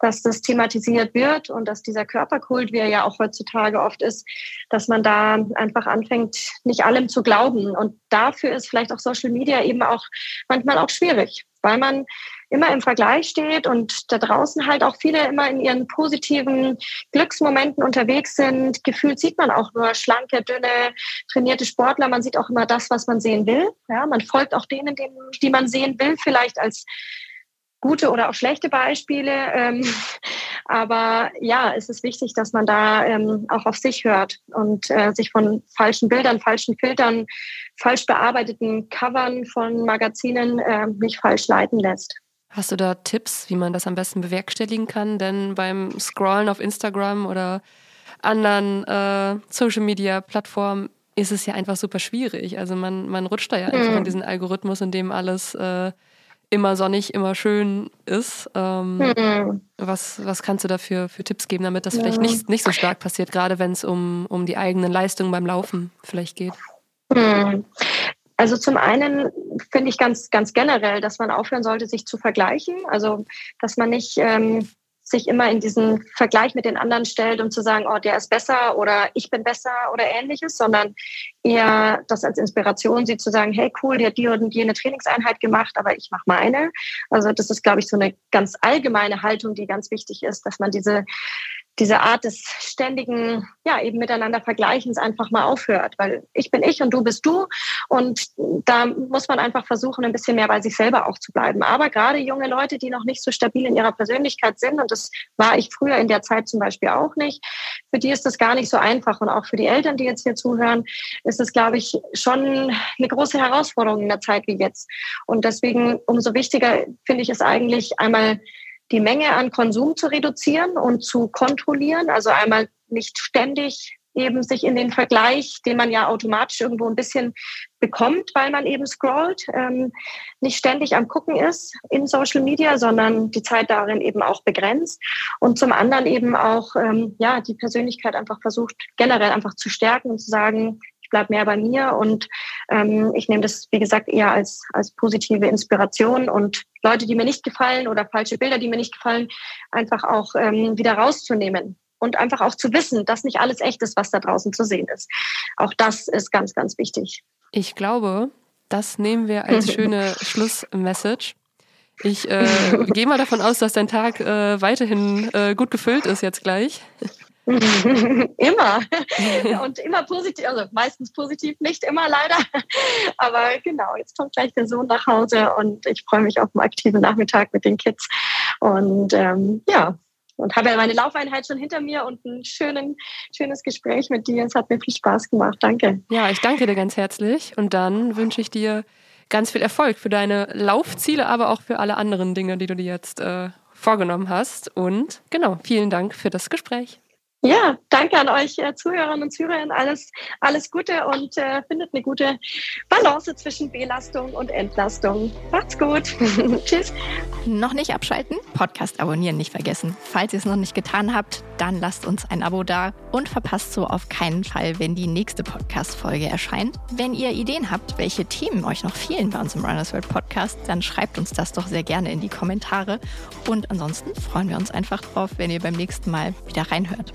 dass das thematisiert wird und dass dieser Körperkult, wie er ja auch heutzutage oft ist, dass man da einfach anfängt, nicht allem zu glauben. Und dafür ist vielleicht auch Social Media eben auch manchmal auch schwierig, weil man immer im Vergleich steht und da draußen halt auch viele immer in ihren positiven Glücksmomenten unterwegs sind. Gefühlt sieht man auch nur schlanke, dünne, trainierte Sportler. Man sieht auch immer das, was man sehen will. Ja, man folgt auch denen, die man sehen will, vielleicht als gute oder auch schlechte Beispiele. Aber ja, es ist wichtig, dass man da ähm, auch auf sich hört und äh, sich von falschen Bildern, falschen Filtern, falsch bearbeiteten Covern von Magazinen äh, nicht falsch leiten lässt. Hast du da Tipps, wie man das am besten bewerkstelligen kann? Denn beim Scrollen auf Instagram oder anderen äh, Social Media Plattformen ist es ja einfach super schwierig. Also man, man rutscht da ja einfach mhm. in diesen Algorithmus, in dem alles äh, immer sonnig, immer schön ist. Ähm, mhm. was, was kannst du dafür für Tipps geben, damit das ja. vielleicht nicht, nicht so stark passiert, gerade wenn es um, um die eigenen Leistungen beim Laufen vielleicht geht? Mhm. Also zum einen finde ich ganz, ganz generell, dass man aufhören sollte, sich zu vergleichen. Also dass man nicht ähm, sich immer in diesen Vergleich mit den anderen stellt, um zu sagen, oh, der ist besser oder ich bin besser oder ähnliches, sondern eher das als Inspiration sieht, zu sagen, hey cool, die hat die und jene Trainingseinheit gemacht, aber ich mache meine. Also das ist, glaube ich, so eine ganz allgemeine Haltung, die ganz wichtig ist, dass man diese diese Art des ständigen, ja, eben miteinander Vergleichens einfach mal aufhört, weil ich bin ich und du bist du. Und da muss man einfach versuchen, ein bisschen mehr bei sich selber auch zu bleiben. Aber gerade junge Leute, die noch nicht so stabil in ihrer Persönlichkeit sind, und das war ich früher in der Zeit zum Beispiel auch nicht, für die ist das gar nicht so einfach. Und auch für die Eltern, die jetzt hier zuhören, ist es, glaube ich, schon eine große Herausforderung in der Zeit wie jetzt. Und deswegen umso wichtiger finde ich es eigentlich einmal, die Menge an Konsum zu reduzieren und zu kontrollieren. Also einmal nicht ständig eben sich in den Vergleich, den man ja automatisch irgendwo ein bisschen bekommt, weil man eben scrollt, ähm, nicht ständig am Gucken ist in Social Media, sondern die Zeit darin eben auch begrenzt. Und zum anderen eben auch ähm, ja die Persönlichkeit einfach versucht generell einfach zu stärken und zu sagen, ich bleibe mehr bei mir und ähm, ich nehme das, wie gesagt, eher als, als positive Inspiration und Leute, die mir nicht gefallen oder falsche Bilder, die mir nicht gefallen, einfach auch ähm, wieder rauszunehmen und einfach auch zu wissen, dass nicht alles echt ist, was da draußen zu sehen ist. Auch das ist ganz, ganz wichtig. Ich glaube, das nehmen wir als [laughs] schöne Schlussmessage. Ich äh, gehe mal davon aus, dass dein Tag äh, weiterhin äh, gut gefüllt ist jetzt gleich. [laughs] immer. [laughs] Und immer positiv, also meistens positiv, nicht immer leider. Aber genau, jetzt kommt gleich der Sohn nach Hause und ich freue mich auf einen aktiven Nachmittag mit den Kids. Und ähm, ja, und habe ja meine Laufeinheit schon hinter mir und ein schönen, schönes Gespräch mit dir. Es hat mir viel Spaß gemacht. Danke. Ja, ich danke dir ganz herzlich und dann wünsche ich dir ganz viel Erfolg für deine Laufziele, aber auch für alle anderen Dinge, die du dir jetzt äh, vorgenommen hast. Und genau, vielen Dank für das Gespräch. Ja, danke an euch äh, Zuhörerinnen und Zuhörer. Alles, alles Gute und äh, findet eine gute Balance zwischen Belastung und Entlastung. Macht's gut. [laughs] Tschüss. Noch nicht abschalten? Podcast abonnieren nicht vergessen. Falls ihr es noch nicht getan habt, dann lasst uns ein Abo da und verpasst so auf keinen Fall, wenn die nächste Podcast-Folge erscheint. Wenn ihr Ideen habt, welche Themen euch noch fehlen bei uns im Runners World Podcast, dann schreibt uns das doch sehr gerne in die Kommentare. Und ansonsten freuen wir uns einfach drauf, wenn ihr beim nächsten Mal wieder reinhört.